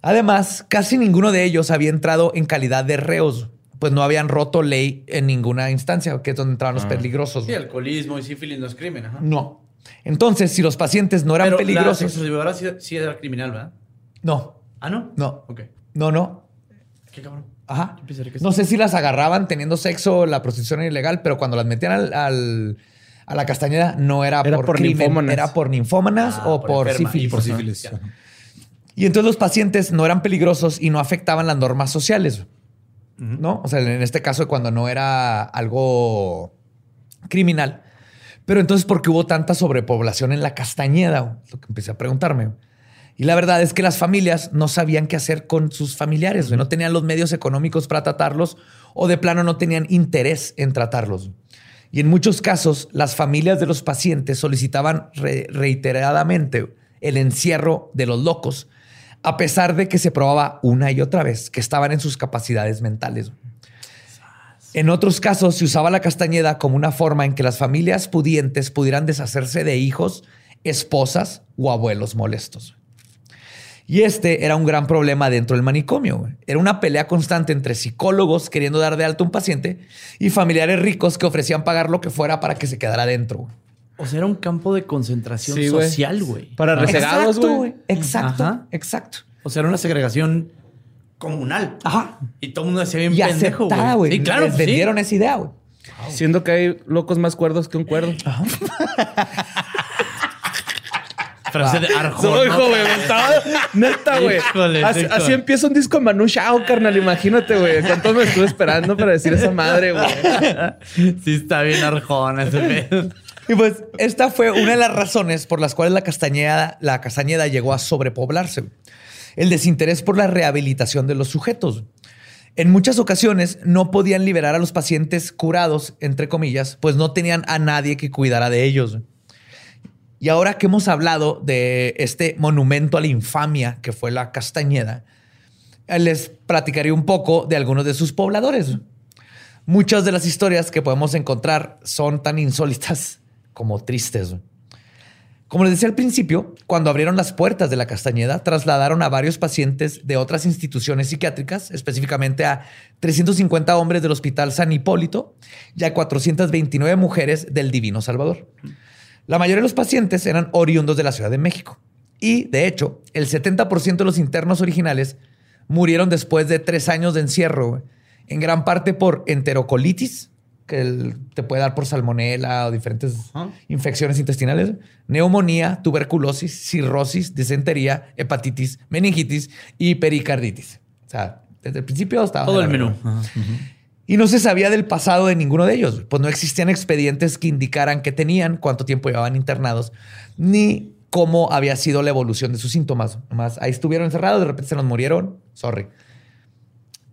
Además, casi ninguno de ellos había entrado en calidad de reos, pues no habían roto ley en ninguna instancia, que es donde entraban los peligrosos. Sí, alcoholismo y sífilis no es crimen. Ajá. No. Entonces, si los pacientes no eran Pero la peligrosos, sexodividora sí, sí era criminal, ¿verdad? no, Ah, ¿no? no, Ok. no, no. Qué cabrón. Ajá. Que No sé si las agarraban teniendo sexo, la prostitución era ilegal, pero cuando las metían al, al- a la castañeda no era, Era por, por crimen, ninfómanas. era por ninfómanas Ah, o por por, enferma. sífilis. Y por sífilis. Ajá. Y entonces los pacientes no eran peligrosos y no afectaban las normas sociales. ¿No? O sea, en este caso, cuando no era algo criminal. Pero entonces, ¿por qué hubo tanta sobrepoblación en la Castañeda? Lo que empecé a preguntarme. Y la verdad es que las familias no sabían qué hacer con sus familiares. No tenían los medios económicos para tratarlos o de plano no tenían interés en tratarlos. Y en muchos casos, las familias de los pacientes solicitaban re- reiteradamente el encierro de los locos, a pesar de que se probaba una y otra vez que estaban en sus capacidades mentales. En otros casos, se usaba la castañeda como una forma en que las familias pudientes pudieran deshacerse de hijos, esposas o abuelos molestos. Y este era un gran problema dentro del manicomio. Era una pelea constante entre psicólogos queriendo dar de alta a un paciente y familiares ricos que ofrecían pagar lo que fuera para que se quedara dentro. O sea, era un campo de concentración Sí, social, güey. Para resegados, Exacto, güey. Exacto, Ajá. exacto. O sea, era una segregación comunal. Ajá. Y todo el mundo decía bien Y pendejo, güey. Sí, claro. Les sí. vendieron esa idea, güey. Siendo que hay locos más cuerdos que un cuerdo. Frase de Arjona. No, hijo, güey, me estaba- Neta, güey. Así empieza un disco de Manu Chao, carnal. Imagínate, güey. ¿Cuánto me estuve esperando para decir esa madre, güey? Sí, está bien Arjona ese pedo. Y pues esta fue una de las razones por las cuales la castañeda, la castañeda llegó a sobrepoblarse. El desinterés por la rehabilitación de los sujetos. En muchas ocasiones no podían liberar a los pacientes curados, entre comillas, pues no tenían a nadie que cuidara de ellos. Y ahora que hemos hablado de este monumento a la infamia que fue la Castañeda, les platicaré un poco de algunos de sus pobladores. Muchas de las historias que podemos encontrar son tan insólitas como tristes. Como les decía al principio, cuando abrieron las puertas de la Castañeda, trasladaron a varios pacientes de otras instituciones psiquiátricas, específicamente a 350 hombres del Hospital San Hipólito y a 429 mujeres del Divino Salvador. La mayoría de los pacientes eran oriundos de la Ciudad de México. Y, de hecho, el 70% de los internos originales murieron después de tres años de encierro, en gran parte por enterocolitis, que el- te puede dar por salmonela o diferentes infecciones intestinales, neumonía, tuberculosis, cirrosis, disentería, hepatitis, meningitis y pericarditis. O sea, desde el principio estaba... Todo el menú. Y no se sabía del pasado de ninguno de ellos, pues no existían expedientes que indicaran qué tenían, cuánto tiempo llevaban internados, ni cómo había sido la evolución de sus síntomas. Nomás ahí estuvieron encerrados, de repente se nos murieron, sorry.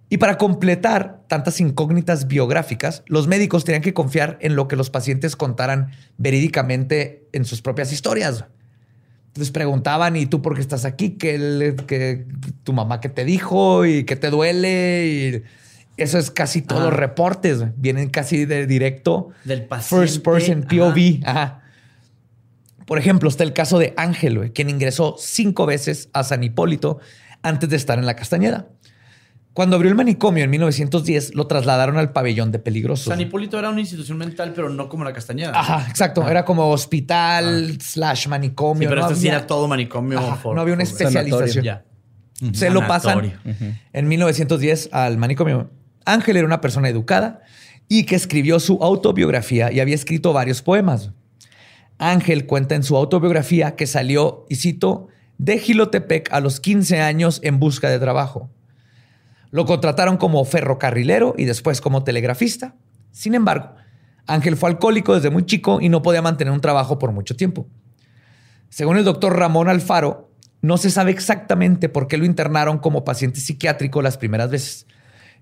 Y para completar tantas incógnitas biográficas, los médicos tenían que confiar en lo que los pacientes contaran verídicamente en sus propias historias. Les preguntaban, ¿y tú por qué estás aquí? ¿Qué, tu mamá qué te dijo? ¿Y qué te duele? Y eso es casi todos los reportes. Vienen casi de directo. Del paciente. First person POV. Ajá. Por ejemplo, está el caso de Ángel, quien ingresó cinco veces a San Hipólito antes de estar en la Castañeda. Cuando abrió el manicomio en 1910, lo trasladaron al pabellón de peligrosos. San Hipólito era una institución mental, pero no como la Castañeda. Ajá, exacto. Era como hospital slash manicomio. Sí, pero no este sí había- era todo manicomio. Ajá, for- no había una especialización. Ya. Se lo pasan en 1910 al manicomio. Ángel era una persona educada y que escribió su autobiografía y había escrito varios poemas. Ángel cuenta en su autobiografía que salió, y cito, de Gilotepec a los 15 años en busca de trabajo. Lo contrataron como ferrocarrilero y después como telegrafista. Sin embargo, Ángel fue alcohólico desde muy chico y no podía mantener un trabajo por mucho tiempo. Según el doctor Ramón Alfaro, no se sabe exactamente por qué lo internaron como paciente psiquiátrico las primeras veces.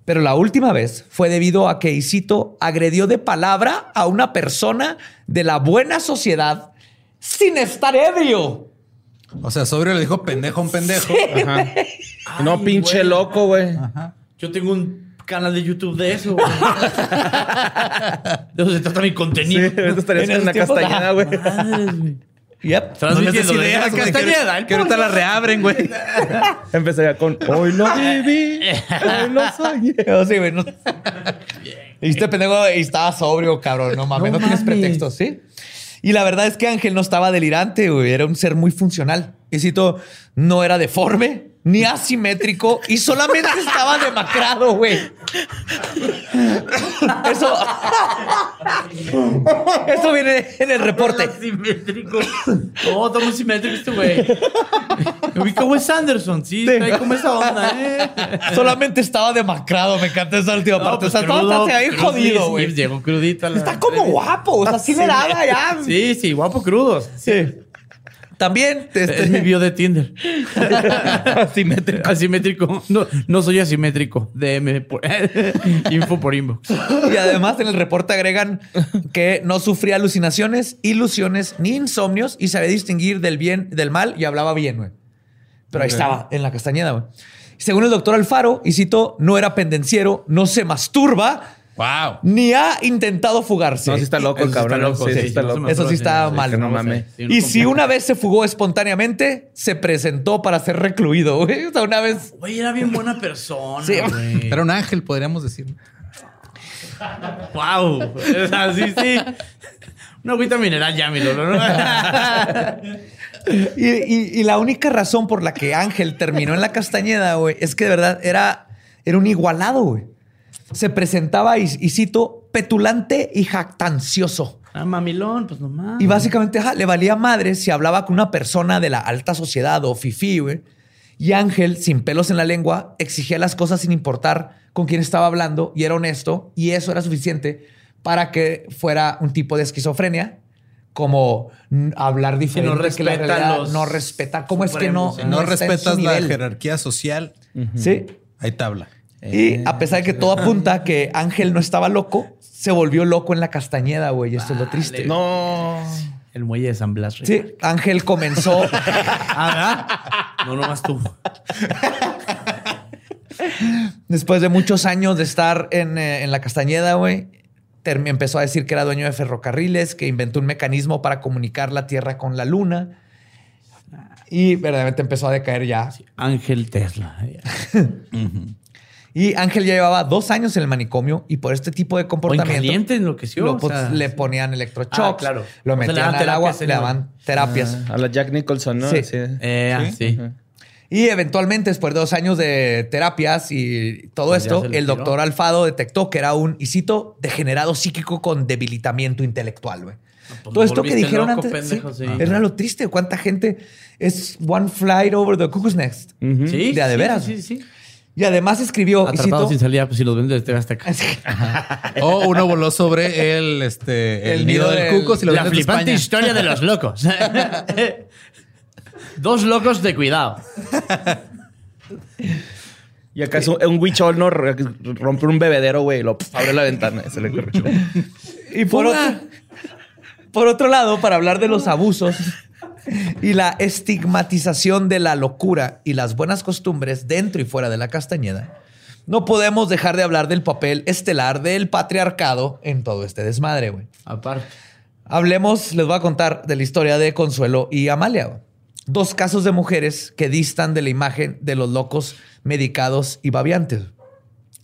Pero la última vez fue debido a que Isito agredió de palabra a una persona de la buena sociedad sin estar ebrio. O sea, sobrio le dijo pendejo a un pendejo. Ajá. no, Ay, pinche güey. loco, güey. Yo tengo un canal de YouTube de eso. güey. de eso se trata mi Sí, contenido. ahorita estarías En tiempos, castañeda, güey. <laughs> Yep. No les des ideas, güey, que- Que ahorita la reabren, güey. <laughs> Empezaría con Hoy lo viví, hoy lo soñé. <laughs> Oh, sí, güey, no- Y este pendejo y estaba sobrio, cabrón. No mames, no, No tienes mames. pretextos, ¿sí? Y la verdad es que Ángel no estaba delirante, güey. Era un ser muy funcional. Y cito, no era deforme ni asimétrico y solamente estaba demacrado, güey. Eso. Eso viene en el reporte. Simétrico. No, está muy simétrico este güey. Me ubica Wes Anderson. Sí, trae como esa onda, ¿eh? Solamente estaba demacrado. Me encanta esa última No, parte. pues o sea, estaba crudo, estaba ahí crudo, jodido, güey. Llegó crudito a la Está como guapo. O sea, sí le daba ya. Sí, sí, guapo crudos. Sí. También. este, Es mi bio de Tinder. <laughs> Asimétrico. Asimétrico. No, no soy asimétrico. DM. por- <laughs> info por inbox. Y además en el reporte agregan que no sufría alucinaciones, ilusiones ni insomnios y sabía distinguir del bien del mal y hablaba bien, güey. Pero ahí estaba, en la castañeda, güey. Según el doctor Alfaro, y cito, no era pendenciero, no se masturba, Wow. ni ha intentado fugarse. No, sí está loco Eso el sí está cabrón. sí, sí sí, Eso sí está Sí, mal. que no mames. Sí, no Y si una vez se fugó espontáneamente, se presentó para ser recluido, güey. O sea, una vez... Güey, era bien buena persona. Sí. güey. Era un ángel, podríamos decir. Wow. O sea, sí, sí. Una agüita mineral ya, mi Lolo, ¿no? <laughs> Y, y- y la única razón por la que Ángel terminó en la Castañeda, güey, es que de verdad era, era un igualado, güey. Se presentaba, y, y cito, petulante y jactancioso. Ah, mamilón, pues nomás. Y básicamente ajá, le valía madre si hablaba con una persona de la alta sociedad o fifí, güey. Y Ángel, sin pelos en la lengua, exigía las cosas sin importar con quién estaba hablando y era honesto. Y eso era suficiente para que fuera un tipo de esquizofrenia, como hablar diferente que la respeta realidad, los no respetar. ¿Cómo es que no, no, su respetas la jerarquía social, Sí. hay tabla. Y a pesar de que todo apunta que Ángel no estaba loco, se volvió loco en la Castañeda, güey. Y esto es lo triste. No. El muelle de San Blas. Sí, Ángel comenzó. <laughs> Ah. No, nomás tú. Después de muchos años de estar en, eh, en la Castañeda, güey, empezó a decir que era dueño de ferrocarriles, que inventó un mecanismo para comunicar la Tierra con la Luna. Y verdaderamente empezó a decaer ya. Ángel Tesla. <laughs> Y Ángel ya llevaba dos años en el manicomio y por este tipo de O en comportamiento caliente enloqueció. lo o sea, le ponían electroshocks, Ah, claro. lo O sea, metían al agua, terapias, le señor. daban terapias. A la Jack Nicholson, ¿no? Sí. Eh, ah, sí. Y eventualmente, después de dos años de terapias y todo Pues esto, el tiró. doctor Alfado detectó que era un, y cito, degenerado psíquico con debilitamiento intelectual, güey. pues todo esto que dijeron loco, antes pendejo, sí, sí. era lo triste. ¿Cuánta gente es one flight over the cuckoo's nest? Sí, De a de sí, veras. Sí, sí. sí. Y además escribió, Atrapado cito, sin salida, pues si los vendes de TV Azteca. <laughs> O uno voló sobre el, este, el, El nido nido del del- cuco si lo La flipante España. historia de los locos. <laughs> Dos locos de cuidado. Y acaso un huichol no rompe un bebedero, güey, y lo abre la ventana y se le corre. Y por otro, por otro lado, para hablar de los abusos y la estigmatización de la locura y las buenas costumbres dentro y fuera de la Castañeda, no podemos dejar de hablar del papel estelar del patriarcado en todo este desmadre, güey. Aparte. Hablemos, les voy a contar de la historia de Consuelo y Amalia. Dos casos de mujeres que distan de la imagen de los locos medicados y babiantes.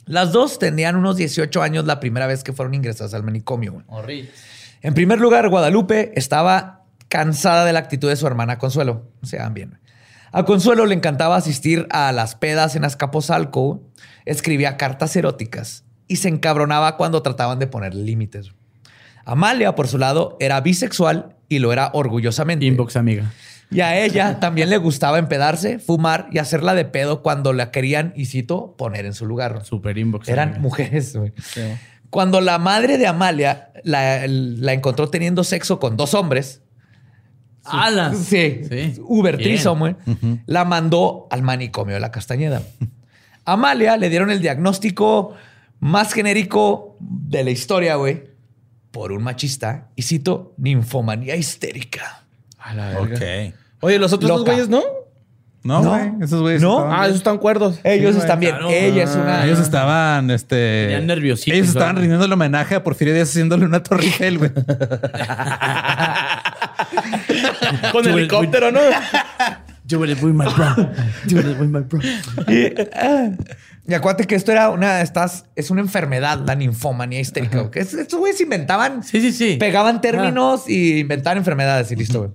Las dos tenían unos 18 años la primera vez que fueron ingresadas al manicomio. Horrible. En primer lugar, Guadalupe estaba cansada de la actitud de su hermana Consuelo. Se dan bien. A Consuelo le encantaba asistir a las pedas en Azcapotzalco, escribía cartas eróticas y se encabronaba cuando trataban de ponerle límites. Amalia, por su lado, era bisexual y lo era orgullosamente. Inbox, amiga. Y a ella también le gustaba empedarse, fumar y hacerla de pedo cuando la querían, y cito, poner en su lugar. Super inbox. Eran amiga. mujeres. Cuando la madre de Amalia la, la encontró teniendo sexo con dos hombres, ¡Alas! sí, Sí. Uber Bien. threesome, güey, la mandó al manicomio de la Castañeda. A Amalia le dieron el diagnóstico más genérico de la historia, güey, por un machista, y cito, ninfomanía histérica. A la verga. Ok. Oye, los otros dos güeyes, ¿no? No, No. güey. Esos güeyes No. estaban Ah, esos están cuerdos. Ellos Sí, están bien. claro. Ella es una... Ellos estaban, este... Ya nerviositos, Ellos estaban rindiendo el homenaje a Porfirio Díaz haciéndole una torre Eiffel, güey. <laughs> <laughs> Con helicóptero, ¿no? Do it with my bro. Do it with my bro. Y, y acuérdate que esto era una, estás, es una enfermedad, la ninfomanía histérica. es- estos güeyes inventaban, Sí, sí, sí. pegaban términos y inventaban enfermedades y listo, güey.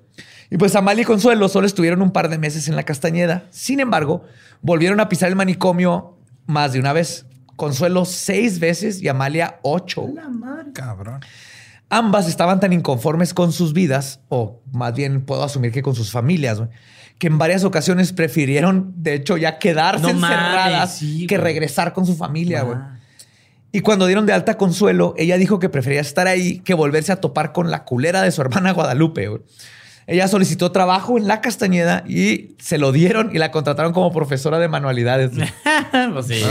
Y pues Amalia y Consuelo solo estuvieron un par de meses en la Castañeda. Sin embargo, volvieron a pisar el manicomio más de una vez. Consuelo seis veces y Amalia ocho. Cabrón. Ambas estaban tan inconformes con sus vidas, o más bien puedo asumir que con sus familias, que en varias ocasiones prefirieron, de hecho, ya quedarse No mames, encerradas sí, que regresar con su familia, güey. Y cuando dieron de alta Consuelo, ella dijo que prefería estar ahí que volverse a topar con la culera de su hermana Guadalupe. güey. Ella solicitó trabajo en la Castañeda y se lo dieron y la contrataron como profesora de manualidades. <laughs> pues sí.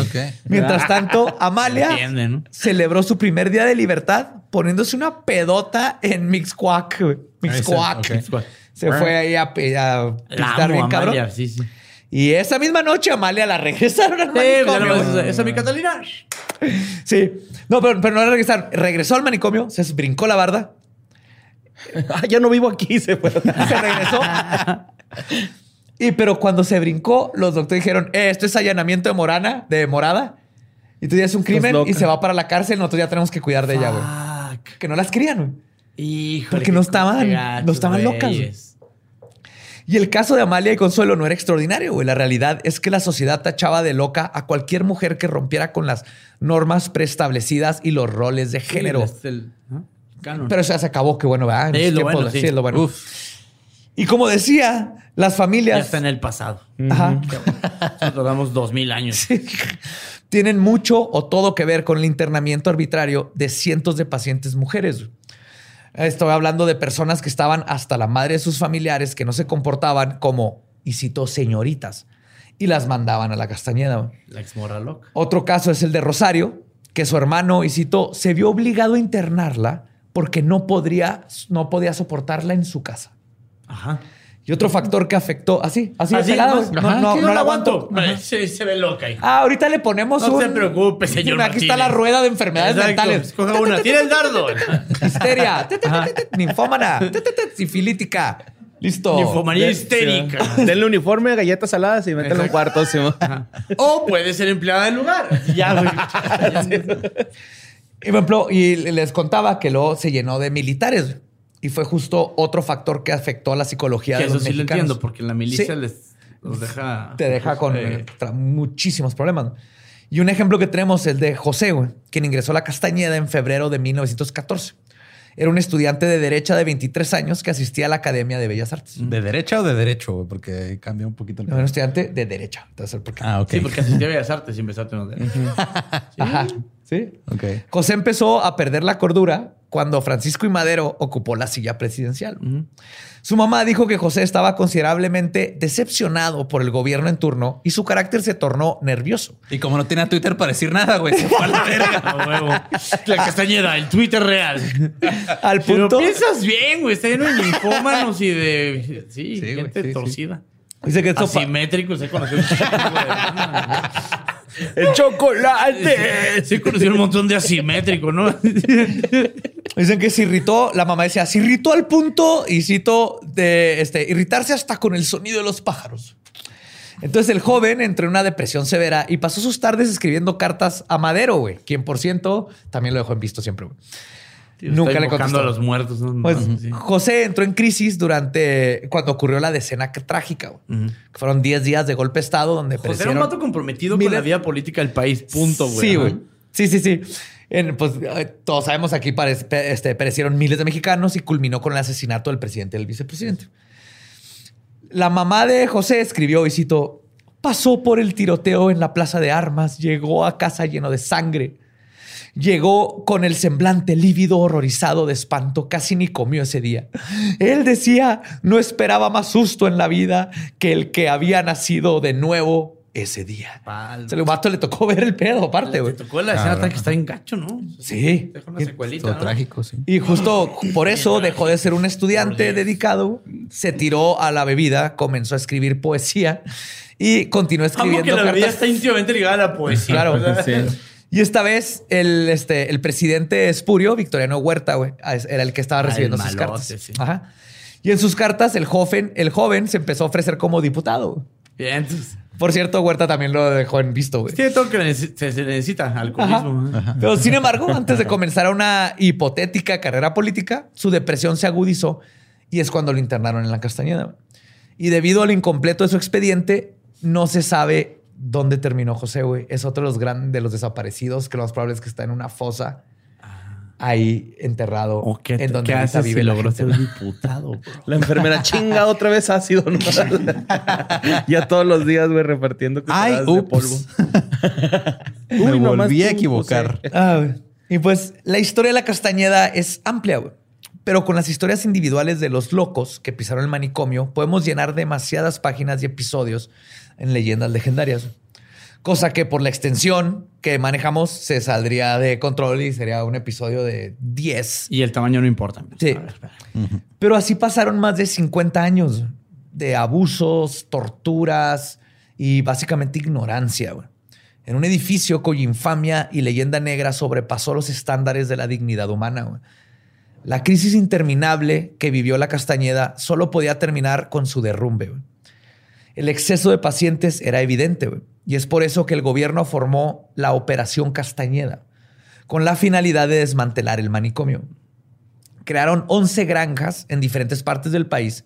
Mientras tanto, Amalia Entiende, ¿no? celebró su primer día de libertad poniéndose una pedota en Mixcoac. Mixcoac. Se- fue ahí a, a bien cabrón. Amalia. Sí, sí. Y esa misma noche Amalia la regresaron al manicomio. esa esa es mi Catalina. Sí. No, pero, pero no la regresaron. Regresó al manicomio, se brincó la barda, <laughs> Ah, ya no vivo aquí, se fue. <laughs> se regresó. <laughs> y pero cuando se brincó, los doctores dijeron, eh, esto es allanamiento de morana, de morada. Y tú ya es un crimen y se va para la cárcel. Nosotros ya tenemos que cuidar de ella, güey. Que no las querían, güey. Híjole. Porque no estaban- no estaban locas. Y el caso de Amalia y Consuelo no era extraordinario, güey. La realidad es que la sociedad tachaba de loca a cualquier mujer que rompiera con las normas preestablecidas y los roles de género. El, ¿no? Canon. Pero eso ya se acabó, que bueno, ¿verdad? Sí, los es lo tiempos, bueno, sí. sí, es lo bueno. Uf. Y como decía, las ya familias está en el pasado. ajá, Nosotros damos dos mil años. tienen mucho o todo que ver con el internamiento arbitrario de cientos de pacientes mujeres. Estoy hablando de personas que estaban hasta la madre de sus familiares que no se comportaban como, y cito, señoritas. y las mandaban a la Castañeda. La ex. Otro caso es el de Rosario, que su hermano, y cito, se vio obligado a internarla porque no, podría, no podía soportarla en su casa. Ajá. Y otro factor que afectó, así, así, Así, de no, no, no, no, no la aguanto. Ay, Se, se ve loca ahí. Ah, ahorita le ponemos No un... se preocupe, <laughs> señor Aquí está la rueda de enfermedades Exacto. mentales. Escoja una. Tira el dardo. Histeria, te, te, te, te, <laughs> te, ninfómana, sifilítica. Listo. Ninfomanía histérica. Denle uniforme, galletas saladas y mételo en un cuarto. O puede ser empleada del lugar. Ya, <laughs> güey. Y, por ejemplo, y les contaba que luego se llenó de militares. Y fue justo otro factor que afectó a la psicología Que de eso los sí lo entiendo, porque en la milicia Sí. les los deja. Te deja con Eh, muchísimos problemas. Y un ejemplo que tenemos es el de José, quien ingresó a la Castañeda en febrero de 1914. Era un estudiante de derecha de 23 años que asistía a la Academia de Bellas Artes. ¿De derecha o de derecho? Porque ahí cambia un poquito el Era un estudiante de derecha. Entonces, ¿por qué? Ah, ok. Sí, porque asistía a Bellas Artes y empezaste a tener. <laughs> Ajá. Sí. Ok. José empezó a perder la cordura cuando Francisco y Madero ocupó la silla presidencial. Su mamá dijo que José estaba considerablemente decepcionado por el gobierno en turno y su carácter se tornó nervioso. Y como no tenía Twitter para decir nada, güey, se fue a la verga. <laughs> Huevo. La Castañeda, el Twitter real. Al punto, piensas bien, güey. Está lleno de ninfómanos y de. Sí, Sí, güey, gente sí, sí. torcida. dice que esto Asimétrico, se conoció un de <laughs> banda, <laughs> ¡El chocolate! Sí, un montón de asimétrico, ¿no? <laughs> Dicen que se irritó, la mamá decía, se irritó al punto, y cito, de este, irritarse hasta con el sonido de los pájaros. Entonces el joven entró en una depresión severa y pasó sus tardes escribiendo cartas a Madero, güey, quien por ciento también lo dejó en visto siempre, güey. Nunca le contestó. a los muertos. ¿no? Pues Sí. José entró en crisis durante cuando ocurrió la decena trágica. Que fueron 10 días de golpe de estado donde José era un vato comprometido con la vida política del país. Punto, güey. Sí, güey. Sí, sí, sí. En, pues todos sabemos aquí pare- este, perecieron miles de mexicanos y culminó con el asesinato del presidente y del vicepresidente. La mamá de José escribió, y cito, pasó por el tiroteo en la plaza de armas, llegó a casa lleno de sangre. Llegó con el semblante lívido, horrorizado de espanto, casi ni comió ese día. Él decía, no esperaba más susto en la vida que el que había nacido de nuevo ese día. Se le vato le tocó ver el pedo, aparte, Te güey. tocó la escena tan que está en gacho, ¿no? Sí. Deja una secuelita. Todo ¿no? trágico, sí. Y justo por eso dejó de ser un estudiante dedicado, se tiró a la bebida, comenzó a escribir poesía y continuó escribiendo que la bebida cartas. está íntimamente ligada a la poesía. Claro. Sea, Y esta vez el, este, el presidente espurio, Victoriano Huerta, güey, era el que estaba Ah, recibiendo sus cartas. sí. Ajá. Y en sus cartas el joven, el joven se empezó a ofrecer como diputado. Bien, entonces. Por cierto, Huerta también lo dejó en visto, güey. Tiene todo que se, se necesita. Alcoholismo. Pero sin embargo, antes de comenzar una hipotética carrera política, su depresión se agudizó y es cuando lo internaron en la Castañeda. Y debido al incompleto de su expediente, no se sabe dónde terminó José, güey. Es otro de los grandes de los desaparecidos, que lo más probable es que está en una fosa ahí enterrado ¿O qué, en donde qué ahorita haces vive si la logró gente. ser diputado, bro? La enfermera chinga otra vez ácido. ¿no? <laughs> ya todos los días, güey, repartiendo Ay, de polvo. <laughs> Me Uy, volví a equivocar. Ah, y pues la historia de la Castañeda es amplia, güey. Pero con las historias individuales de los locos que pisaron el manicomio, podemos llenar demasiadas páginas y episodios en leyendas legendarias. Cosa que por la extensión que manejamos se saldría de control y sería un episodio de 10. Y el tamaño no importa. Sí. A ver, espera. Pero así pasaron más de 50 años de abusos, torturas y básicamente ignorancia. güey. En un edificio cuya infamia y leyenda negra sobrepasó los estándares de la dignidad humana. güey. La crisis interminable que vivió la Castañeda solo podía terminar con su derrumbe. El exceso de pacientes era evidente y es por eso que el gobierno formó la Operación Castañeda con la finalidad de desmantelar el manicomio crearon 11 granjas en diferentes partes del país,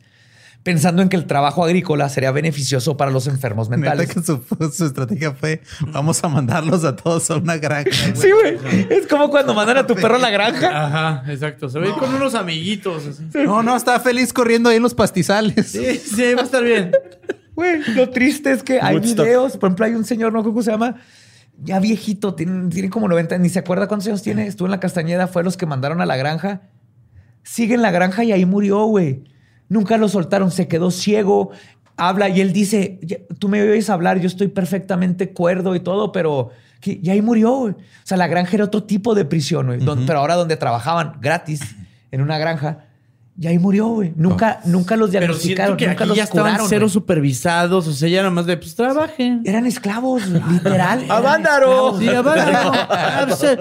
pensando en que el trabajo agrícola sería beneficioso para los enfermos mentales. que su, su estrategia fue vamos a mandarlos a todos a una granja. güey. <laughs> Sí, güey. Es como cuando mandan a tu perro a la granja. Ajá, exacto. Se va a ir con unos amiguitos. Así. <laughs> No, no, estaba feliz corriendo ahí en los pastizales. Sí, sí, va a estar bien. <laughs> Güey, lo triste es que hay Woodstock. videos. Por ejemplo, hay un señor, no cómo se llama, ya viejito, tiene, tiene como 90, ni se acuerda cuántos años tiene. Estuvo en la Castañeda, fue los que mandaron a la granja. Sigue en la granja y ahí murió, güey. Nunca lo soltaron, se quedó ciego. habla y él dice, "Ya- tú me oyes hablar, yo estoy perfectamente cuerdo y todo, pero que- y ahí murió. güey". O sea, la granja era otro tipo de prisión, güey, pero ahora donde trabajaban gratis en una granja, y ahí murió, güey. Nunca, nunca los diagnosticaron, que nunca aquí los ya estaban curaron. cero güey. supervisados. O sea, ya nada más de, pues trabajen. Eran esclavos, güey, literal. ¡Avándaro! Sí, va. <laughs> Ah, pues, eh,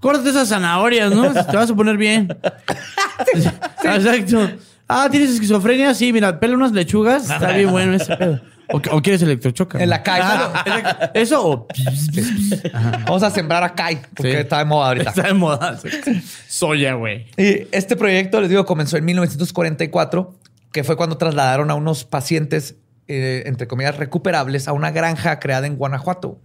Córtate esas zanahorias, ¿no? Te vas a poner bien. <laughs> Exacto. Ah, ¿tienes esquizofrenia? Sí, mira, pela unas lechugas. Está bien bueno ese pedo. <laughs> O, o quieres electrochoca. En la calle. Ah. Eso o... Vamos a sembrar acá, porque Sí. está de moda ahorita. Está de moda. Soya, güey. Y este proyecto, les digo, comenzó en 1944, que fue cuando trasladaron a unos pacientes, eh, entre comillas, recuperables a una granja creada en Guanajuato.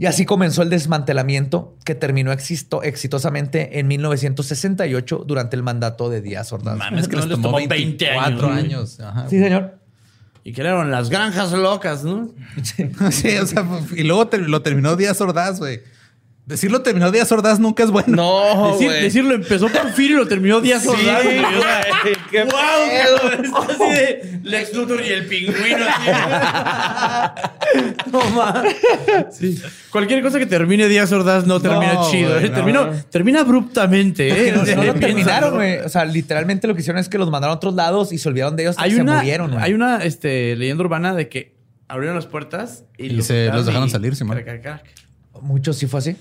Y así comenzó el desmantelamiento que terminó existo- exitosamente en 1968 durante el mandato de Díaz Ordaz. Mames, que No, les tomó tomó 20 24 años, años. Ajá. Sí, señor. Y crearon las granjas locas, ¿no? Sí, <laughs> o sea, y luego lo terminó Díaz Ordaz, güey. Decirlo terminó Díaz Ordaz nunca es bueno. No, Decir- güey. decirlo empezó Porfirio y lo terminó Díaz Ordaz. güey. O sea, qué ¡Wow! cabrón! Está así de Lex Luthor y el pingüino. así. <laughs> no mames. Sí. Cualquier cosa que termine Díaz Ordaz no termina No, chido. güey, ¿eh? no. Terminó- termina abruptamente. ¿eh? No, no lo Piénsalo. terminaron, güey. O sea, literalmente lo que hicieron es que los mandaron a otros lados y se olvidaron de ellos y Hay se una, murieron. güey. hay una este, leyenda urbana de que abrieron las puertas y, Y se quitaron los dejaron y- salir, Simón. Muchos sí fue así.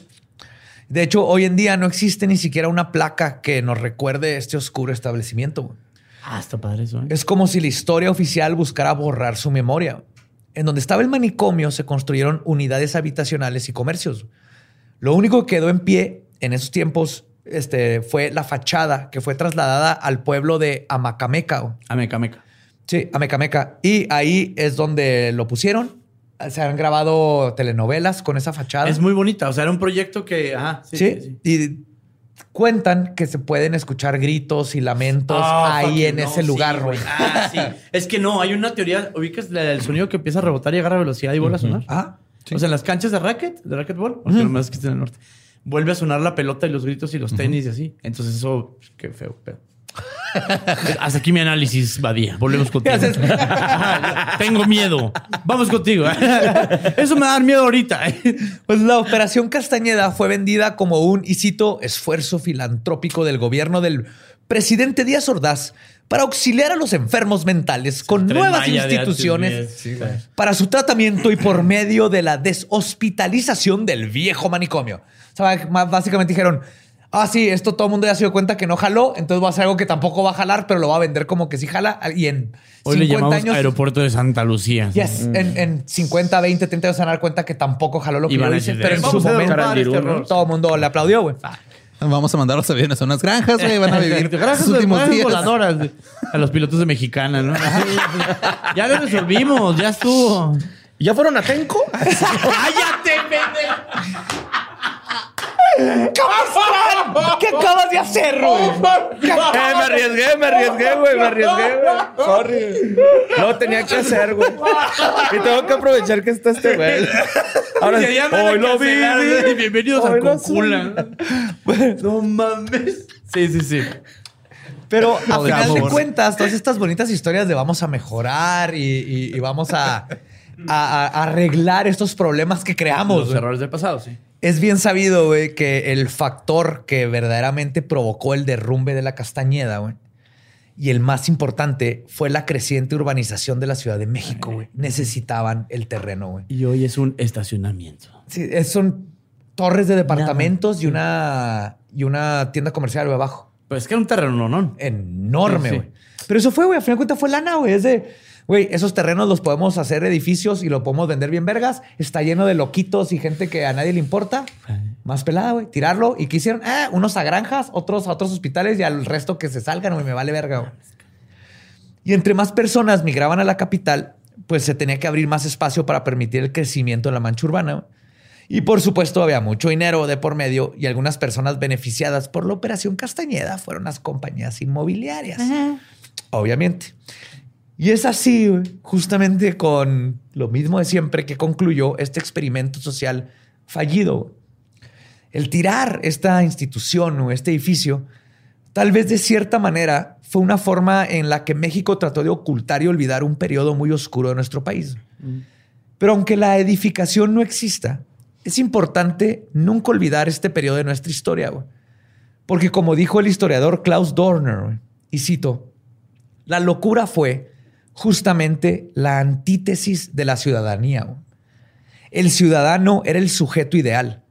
De hecho, hoy en día no existe ni siquiera una placa que nos recuerde este oscuro establecimiento. Ah, está padre eso. ¿eh? Es como si la historia oficial buscara borrar su memoria. En donde estaba el manicomio se construyeron unidades habitacionales y comercios. Lo único que quedó en pie en esos tiempos este, fue la fachada que fue trasladada al pueblo de Amacameca. güey. A meca, meca. Sí, Amecameca. Y ahí es donde lo pusieron. Se han grabado telenovelas con esa fachada. Es muy bonita. O sea, era un proyecto que. Ajá, sí, Sí, sí, sí. y cuentan que se pueden escuchar gritos y lamentos Ah, ahí en no, ese lugar, güey. Ah, sí. <laughs> Es que no, hay una teoría. ¿Ubicas la- el sonido que empieza a rebotar y agarra velocidad y vuelve a sonar? Ah, O sea, en las canchas de racket, de racquetball, porque nomás es que está en el norte, vuelve a sonar la pelota y los gritos y los tenis y así. Entonces, eso, qué feo, pero. Hasta aquí mi análisis, Badía. Volvemos contigo. <laughs> Tengo miedo. Vamos contigo. <laughs> Eso me da miedo ahorita. <laughs> Pues la Operación Castañeda fue vendida como un, y cito, esfuerzo filantrópico del gobierno del presidente Díaz Ordaz para auxiliar a los enfermos mentales con Tren nuevas instituciones sí, para su tratamiento y por medio de la deshospitalización del viejo manicomio. O sea, básicamente dijeron, ah, sí, esto todo el mundo ya se dio cuenta que no jaló, entonces va a hacer algo que tampoco va a jalar, pero lo va a vender como que sí jala. Y en Hoy le 50 llamamos años... Aeropuerto de Santa Lucía. Yes, en, en 50, 20, 30 años se van a dar cuenta que tampoco jaló lo que van a decir, pero en "Vamos su a momento este error". todo el mundo le aplaudió, güey. Vamos a mandar los aviones a unas granjas, güey. Van a vivir <laughs> Gracias sus últimos granjas días. voladoras a los pilotos de Mexicana, ¿no? ya lo resolvimos, ya estuvo. ¿Ya fueron a Tenco? <laughs> ¡Cállate, pendejo! ¿Qué acabas de hacer, güey? Eh, me arriesgué, me arriesgué, güey, me arriesgué, güey. Sorry. No tenía que hacer, güey. Y tengo que aprovechar que está este güey. Ahora, a hoy lo vi. Bienvenidos a Hoy lo Concula. No mames. Sí, sí, sí. Pero a final de cuentas, todas estas bonitas historias de vamos a mejorar y, y- y vamos a, a- a arreglar estos problemas que creamos. Los errores del pasado, sí. Es bien sabido, güey, que el factor que verdaderamente provocó el derrumbe de la Castañeda, güey, y el más importante fue la creciente urbanización de la Ciudad de México, güey. Necesitaban el terreno, güey. Y hoy es un estacionamiento. Sí, es- son torres de departamentos y una y una tienda comercial güey, abajo. Pues es que era un terreno, ¿no? Enorme, Sí, sí. güey. Pero eso fue, güey. A final de cuentas fue lana, güey. Es de, güey, esos terrenos los podemos hacer edificios y lo podemos vender bien vergas. Está lleno de loquitos y gente que a nadie le importa. Más pelada, güey. Tirarlo. ¿Y qué hicieron? Ah, unos a granjas, otros a otros hospitales y al resto que se salgan, güey. Me vale verga, güey. Y entre más personas migraban a la capital, pues se tenía que abrir más espacio para permitir el crecimiento en la mancha urbana. güey. Y por supuesto había mucho dinero de por medio y algunas personas beneficiadas por la operación Castañeda fueron las compañías inmobiliarias. Obviamente. Y es así, justamente con lo mismo de siempre que concluyó este experimento social fallido. El tirar esta institución o este edificio, tal vez de cierta manera fue una forma en la que México trató de ocultar y olvidar un periodo muy oscuro de nuestro país. Pero aunque la edificación no exista, es importante nunca olvidar este periodo de nuestra historia. Porque como dijo el historiador Klaus Dorner, y cito, la locura fue justamente la antítesis de la ciudadanía. El ciudadano era el sujeto ideal,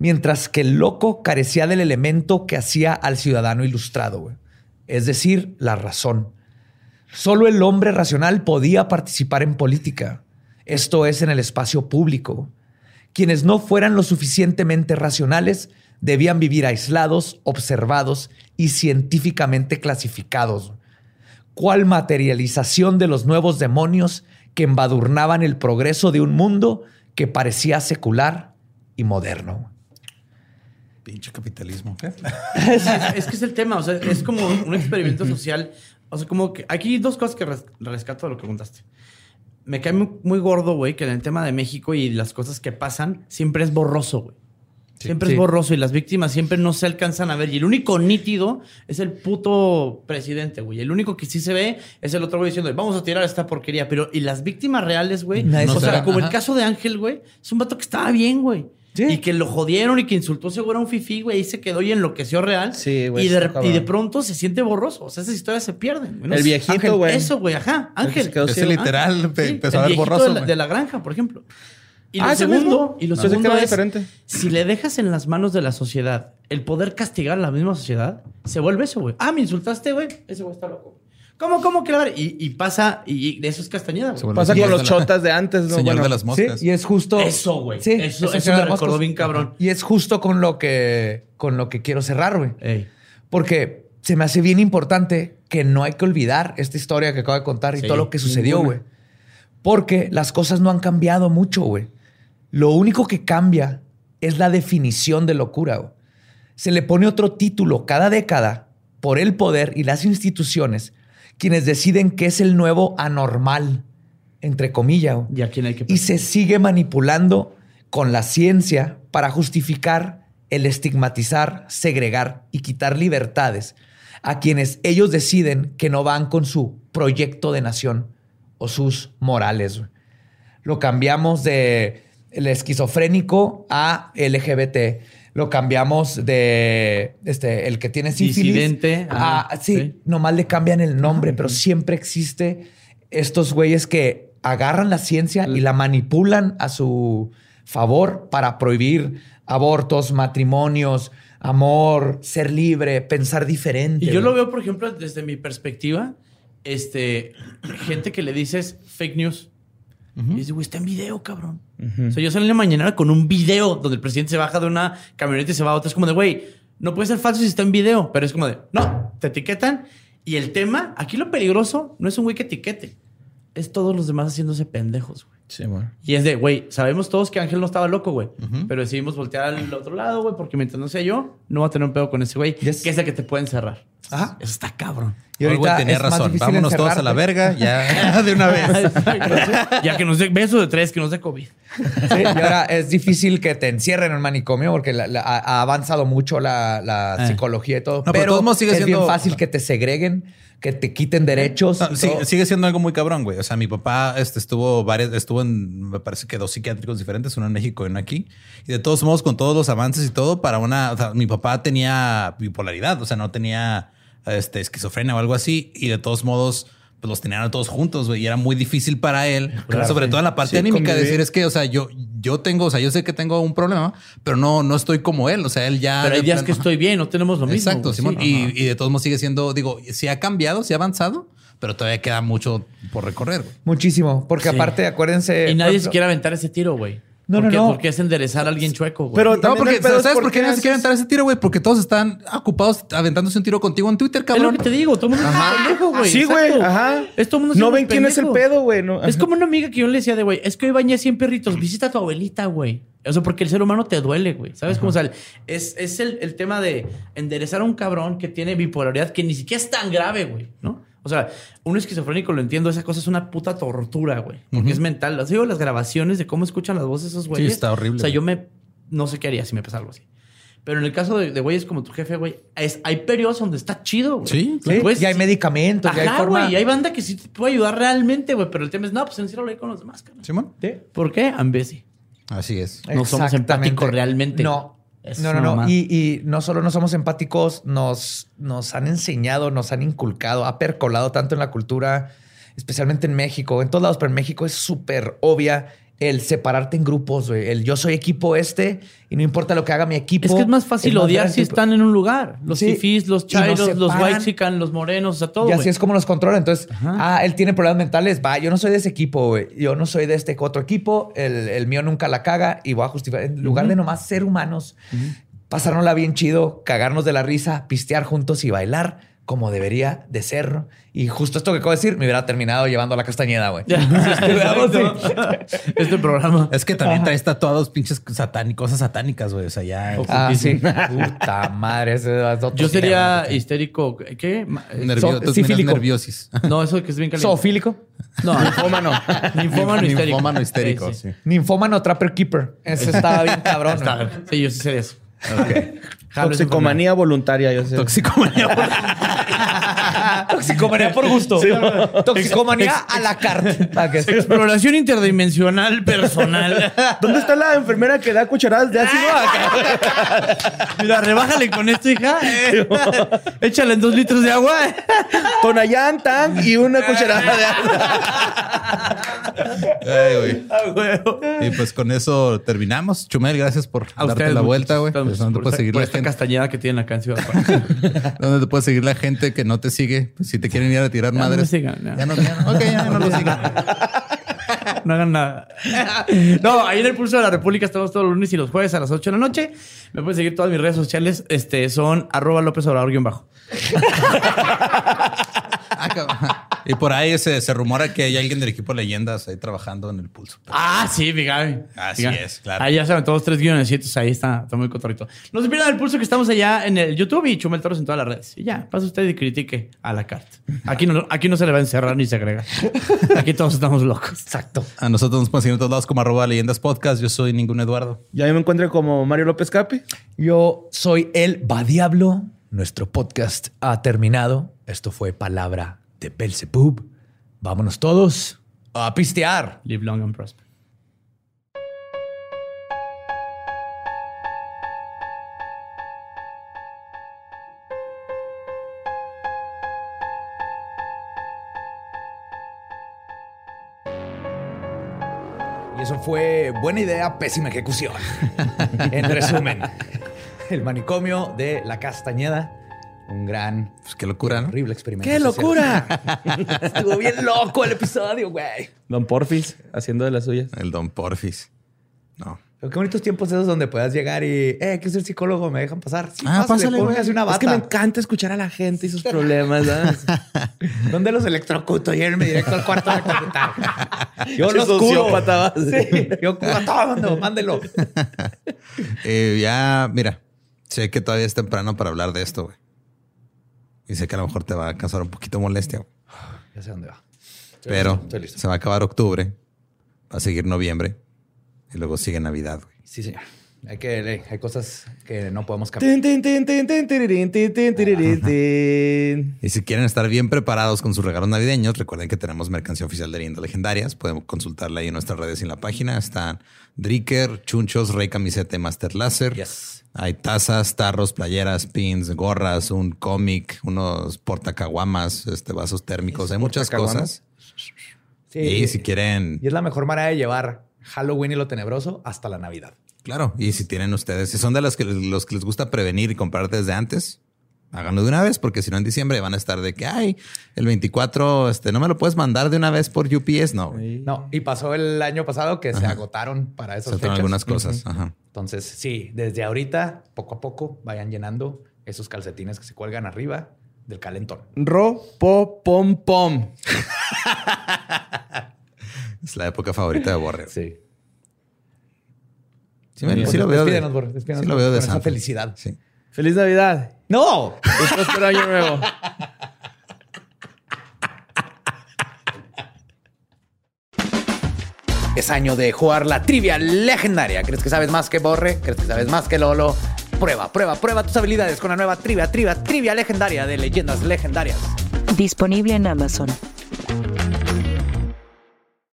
mientras que el loco carecía del elemento que hacía al ciudadano ilustrado, es decir, la razón. Solo el hombre racional podía participar en política, esto es, en el espacio público. Quienes no fueran lo suficientemente racionales debían vivir aislados, observados y científicamente clasificados. ¿Cuál materialización de los nuevos demonios que embadurnaban el progreso de un mundo que parecía secular y moderno? Pinche capitalismo. ¿qué? es, es que es el tema, o sea, es como un experimento social. O sea, como que aquí hay dos cosas que res- rescato de lo que contaste. Me cae muy, muy gordo, güey, que en el tema de México y las cosas que pasan siempre es borroso, güey. Siempre Sí. es borroso y las víctimas siempre no se alcanzan a ver. Y el único nítido es el puto presidente, güey. El único que sí se ve es el otro güey diciendo, vamos a tirar esta porquería. Pero, y las víctimas reales, güey. Nadie O se sea, como el caso de Ángel, güey. Es un vato que estaba bien, güey. Sí. Y que lo jodieron y que insultó seguro a un fifí, güey. Y se quedó y enloqueció real. Sí, güey, Y de, y pronto se siente borroso. O sea, esas historias se pierden. güey. No El viejito, Ángel, güey. Eso, güey, ajá. Ángel. se quedó Ese literal pe- Sí, empezó a el ver viejito borroso. de la, de la granja, por ejemplo. Y Ah, lo ¿es el segundo, y lo que segundo es, diferente. si le dejas en las manos de la sociedad el poder castigar a la misma sociedad, se vuelve eso, güey. Ah, me insultaste, güey. Ese güey está loco. ¿Cómo, cómo verdad? Y, y pasa, y, y eso es Castañeda, güey. Se vuelve Pasa con de los la- chotas de antes, ¿no? Señor Bueno, de las Sí, moscas. y es justo. Eso, güey. Sí, eso es eso me de recordó bien cabrón. Y es justo con lo que, con lo que quiero cerrar, güey. Ey. Porque se me hace bien importante que no hay que olvidar esta historia que acabo de contar y Sí, todo lo que sucedió, ninguna. güey. Porque las cosas no han cambiado mucho, güey. Lo único que cambia es la definición de locura. Se le pone otro título cada década por el poder y las instituciones quienes deciden qué es el nuevo anormal, entre comillas. Y a quién hay que Y se sigue manipulando con la ciencia para justificar el estigmatizar, segregar y quitar libertades a quienes ellos deciden que no van con su proyecto de nación o sus morales. Lo cambiamos de el esquizofrénico a LGBT. Lo cambiamos de este, el que tiene sífilis Disidente, a, sí, sí. nomás le cambian el nombre, pero siempre existe estos güeyes que agarran la ciencia y la manipulan a su favor para prohibir abortos, matrimonios, amor, ser libre, pensar diferente. Y yo lo veo, por ejemplo, desde mi perspectiva, este, gente que le dices fake news. Y dice, güey, está en video, cabrón. O sea, yo salí en la mañana con un video donde el presidente se baja de una camioneta y se va a otra. Es como de, güey, no puede ser falso si está en video. Pero es como de, no, te etiquetan. Y el tema, aquí lo peligroso no es un güey que etiquete. Es todos los demás haciéndose pendejos, güey. Sí, bueno. Y es de, güey, sabemos todos que Ángel no estaba loco, güey. Pero decidimos voltear al otro lado, güey, porque mientras no sea yo, no va a tener un pedo con ese güey, Yes. que es el que te puede encerrar. Ajá. Eso está cabrón. Y ahorita tenía razón. Vámonos todos a la verga ya <laughs> <laughs> de una vez. <laughs> ya que nos dé beso de tres, que nos dé COVID. Sí, y ahora es difícil que te encierren en un manicomio porque la- la- ha avanzado mucho la, la Eh. psicología y todo. No, pero sigue es bien siendo- fácil que te segreguen, que te quiten derechos. No, sí- sigue siendo algo muy cabrón, güey. O sea, mi papá este, estuvo varias, estuvo en, me parece que dos psiquiátricos diferentes, uno en México y uno aquí. Y de todos modos, con todos los avances y todo, para una, o sea, mi papá tenía bipolaridad, o sea, no tenía este, esquizofrenia o algo así. Y de todos modos, pues los tenían a todos juntos, güey. Y era muy difícil para él, sobre todo en la parte Sí, anímica, convivir. decir es que, o sea, yo, yo tengo, o sea, yo sé que tengo un problema, pero no, no estoy como él. O sea, él ya. Pero hay días que estoy bien, no tenemos lo mismo. Exacto. Simón. Sí. y, de todos modos sigue siendo, digo, sí ha cambiado, sí ha avanzado, pero todavía queda mucho por recorrer. güey. Muchísimo. Porque Sí. aparte, acuérdense. Y por nadie se quiere aventar ese tiro, güey. No, ¿Por no, qué? no. Porque es enderezar a alguien chueco, güey. Pero No, porque es ¿sabes por qué nadie se quiere aventar ese tiro, güey? Porque todos están ocupados aventándose un tiro contigo en Twitter, es lo cabrón. que te digo, todo el mundo es un pendejo, güey. Sí, güey, ajá. Es todo el mundo No ven quién es el pedo, güey. no, Es ajá. como una amiga que yo le decía de, güey, es que hoy bañé 100 perritos, visita a tu abuelita, güey. O sea, porque el ser humano te duele, güey. ¿Sabes cómo? O sea, es, es el, el tema de enderezar a un cabrón que tiene bipolaridad que ni siquiera es tan grave, güey, ¿no? O sea, un esquizofrénico lo entiendo, esa cosa es una puta tortura, güey. Porque es mental. Las digo las grabaciones de cómo escuchan las voces de esos güeyes. está horrible, O sea, güey. yo me... No sé qué haría si me pasa algo así. Pero en el caso de, de güeyes como tu jefe, güey, es, hay periodos donde está chido, güey. Sí, Sí, Pues, y hay medicamentos, y hay Ajá, forma. güey, y hay banda que sí te puede ayudar realmente, güey. Pero el tema es, no, pues enciérralo ahí con los demás, carnal. Simón. Sí. ¿Por qué? I'm busy. Así es. No somos empáticos realmente. No. No, no, no. y no solo no somos empáticos, nos, nos han enseñado, nos han inculcado, ha percolado tanto en la cultura, especialmente en México, en todos lados, pero en México es súper obvia el separarte en grupos, güey. El yo soy equipo este y no importa lo que haga mi equipo. Es que es más fácil odiar si están en un lugar. Los Sí, los chairos, los white los morenos, o sea, todo, Y así güey. es como nos controla. Entonces, Ajá. ah, él tiene problemas mentales. Va, yo no soy de ese equipo, güey. Yo no soy de este otro equipo. El, el mío nunca la caga y voy a justificar. En lugar de nomás ser humanos, pasárnosla bien chido, cagarnos de la risa, pistear juntos y bailar como debería de ser. Y justo esto que acabo de decir, me hubiera terminado llevando a la castañeda, güey. <laughs> Este programa. Es que también traes tatuados pinches satánicos, cosas satánicas, güey. O sea, ya. Ah, sí. Puta madre. ese es otro Yo sería tema. histérico. ¿Qué? Eh, nerviosis. <laughs> No, eso que es bien caliente. Zoofílico. No, ninfómano. <laughs> Ninfómano histérico. Ninfómano histérico, Sí, sí. sí. Ninfómano Trapper Keeper. Ese estaba bien cabrón. Sí, yo sí sería eso. <laughs> Toxicomanía voluntaria, yo sé. Toxicomanía. <laughs> Toxicomanía por gusto. Toxicomanía a la carta. Exploración interdimensional personal. <laughs> ¿Dónde está la enfermera que da cucharadas de ácido? Mira, rebájale con esto, hija. Eh, Échale en dos litros de agua. Tonayán, Tang y una cucharada de ácido. Ay, güey. Y pues con eso terminamos. Chumel, gracias por A darte ustedes, la vuelta, güey. Muchas Pues, ¿Dónde por puede seguir la esta gente? castañeda que tiene acá en Ciudad Juárez. <laughs> ¿Dónde te puede seguir la gente que no te sigue? Pues, si te quieren ir a tirar Ya no me madres. sigan, ya. Ya no, ya no. Ok, ya no lo sigan. <laughs> No hagan nada. No, ahí en el Pulso de la República estamos todos los lunes y los jueves a las 8 de la noche. Me pueden seguir todas mis redes sociales. Este, son arroba López Obrador guion bajo. <laughs> Y por ahí se, se rumora que hay alguien del equipo Leyendas ahí trabajando en el pulso. Ah, sí, Gaby. Así Gaby. es, claro. Ahí ya saben, todos tres guiones, ahí está, está muy cotorrito. No se pierdan el pulso que estamos allá en el YouTube y Chumel Toros en todas las redes. Y ya, pasa usted y critique a la carta. Aquí no, aquí no se le va a encerrar ni se agrega. <laughs> Aquí todos estamos locos. Exacto. A nosotros nos pueden seguir en todos lados como arroba Leyendas Podcast. Yo soy ningún Eduardo. Y ahí me encuentro como Mario López Capi. Yo soy el Va Diablo. Nuestro podcast ha terminado. Esto fue Palabra de Belzebub. Vámonos todos a pistear. Live long and prosper. Y eso fue buena idea, pésima ejecución. <laughs> en resumen, el manicomio de la Castañeda. Un gran, Pues qué locura, ¿no? horrible experimento. ¡Qué social. locura! <laughs> Estuvo bien loco el episodio, güey. Don Porfis haciendo de las suyas. El Don Porfis. No. Pero qué bonitos tiempos esos donde puedas llegar y, eh, quiero ser psicólogo, me dejan pasar. Sí, Ah, pásale, una Es que me bata. encanta escuchar a la gente y sus problemas. ¿sabes? <laughs> ¿Dónde los electrocuto? Llévenme directo al cuarto de electrocutar. <laughs> Yo los curo. Sí, yo curo a todo mundo, mándelo. Eh, ya, mira, sé que todavía es temprano para hablar de esto, güey. Y sé que a lo mejor te va a causar un poquito molestia, güey. Ya sé dónde va. Pero listo. se va a acabar octubre, va a seguir noviembre y luego sigue Navidad, güey. Sí, señor. Hay que, hay cosas que no podemos cambiar. Y si quieren estar bien preparados con sus regalos navideños, recuerden que tenemos mercancía oficial de Leyendas Legendarias. Pueden consultarla ahí en nuestras redes y en la página. Están Dricker, Chunchos, Rey Camiseta y Master Láser. Yes. Hay tazas, tarros, playeras, pins, gorras, un cómic, unos portacaguamas, este, vasos térmicos. Hay muchas cosas. Sí. Y si quieren, Y es la mejor manera de llevar Halloween y lo tenebroso hasta la Navidad. Claro, y si tienen ustedes, si son de los que, los que les gusta prevenir y comprar desde antes, háganlo de una vez, porque si no en diciembre van a estar de que, ay, el 24, este, no me lo puedes mandar de una vez por UPS, no. No, y pasó el año pasado que se agotaron para Se esas tratan fechas. algunas cosas. Ajá. Entonces, sí, desde ahorita, poco a poco, vayan llenando esos calcetines que se cuelgan arriba del calentón. Ro, po, pom, pom. <laughs> Es la época favorita de Borre. Sí. Sí, me- sí lo veo. de- Despídenos, Borre, despídenos sí lo veo de esa felicidad. Sí. ¡Feliz Navidad! ¡No! Y próspero año nuevo. <laughs> Es año de jugar la trivia legendaria. ¿Crees que sabes más que Borre? ¿Crees que sabes más que Lolo? Prueba, prueba, prueba tus habilidades con la nueva trivia, trivia, trivia legendaria de leyendas legendarias. Disponible en Amazon.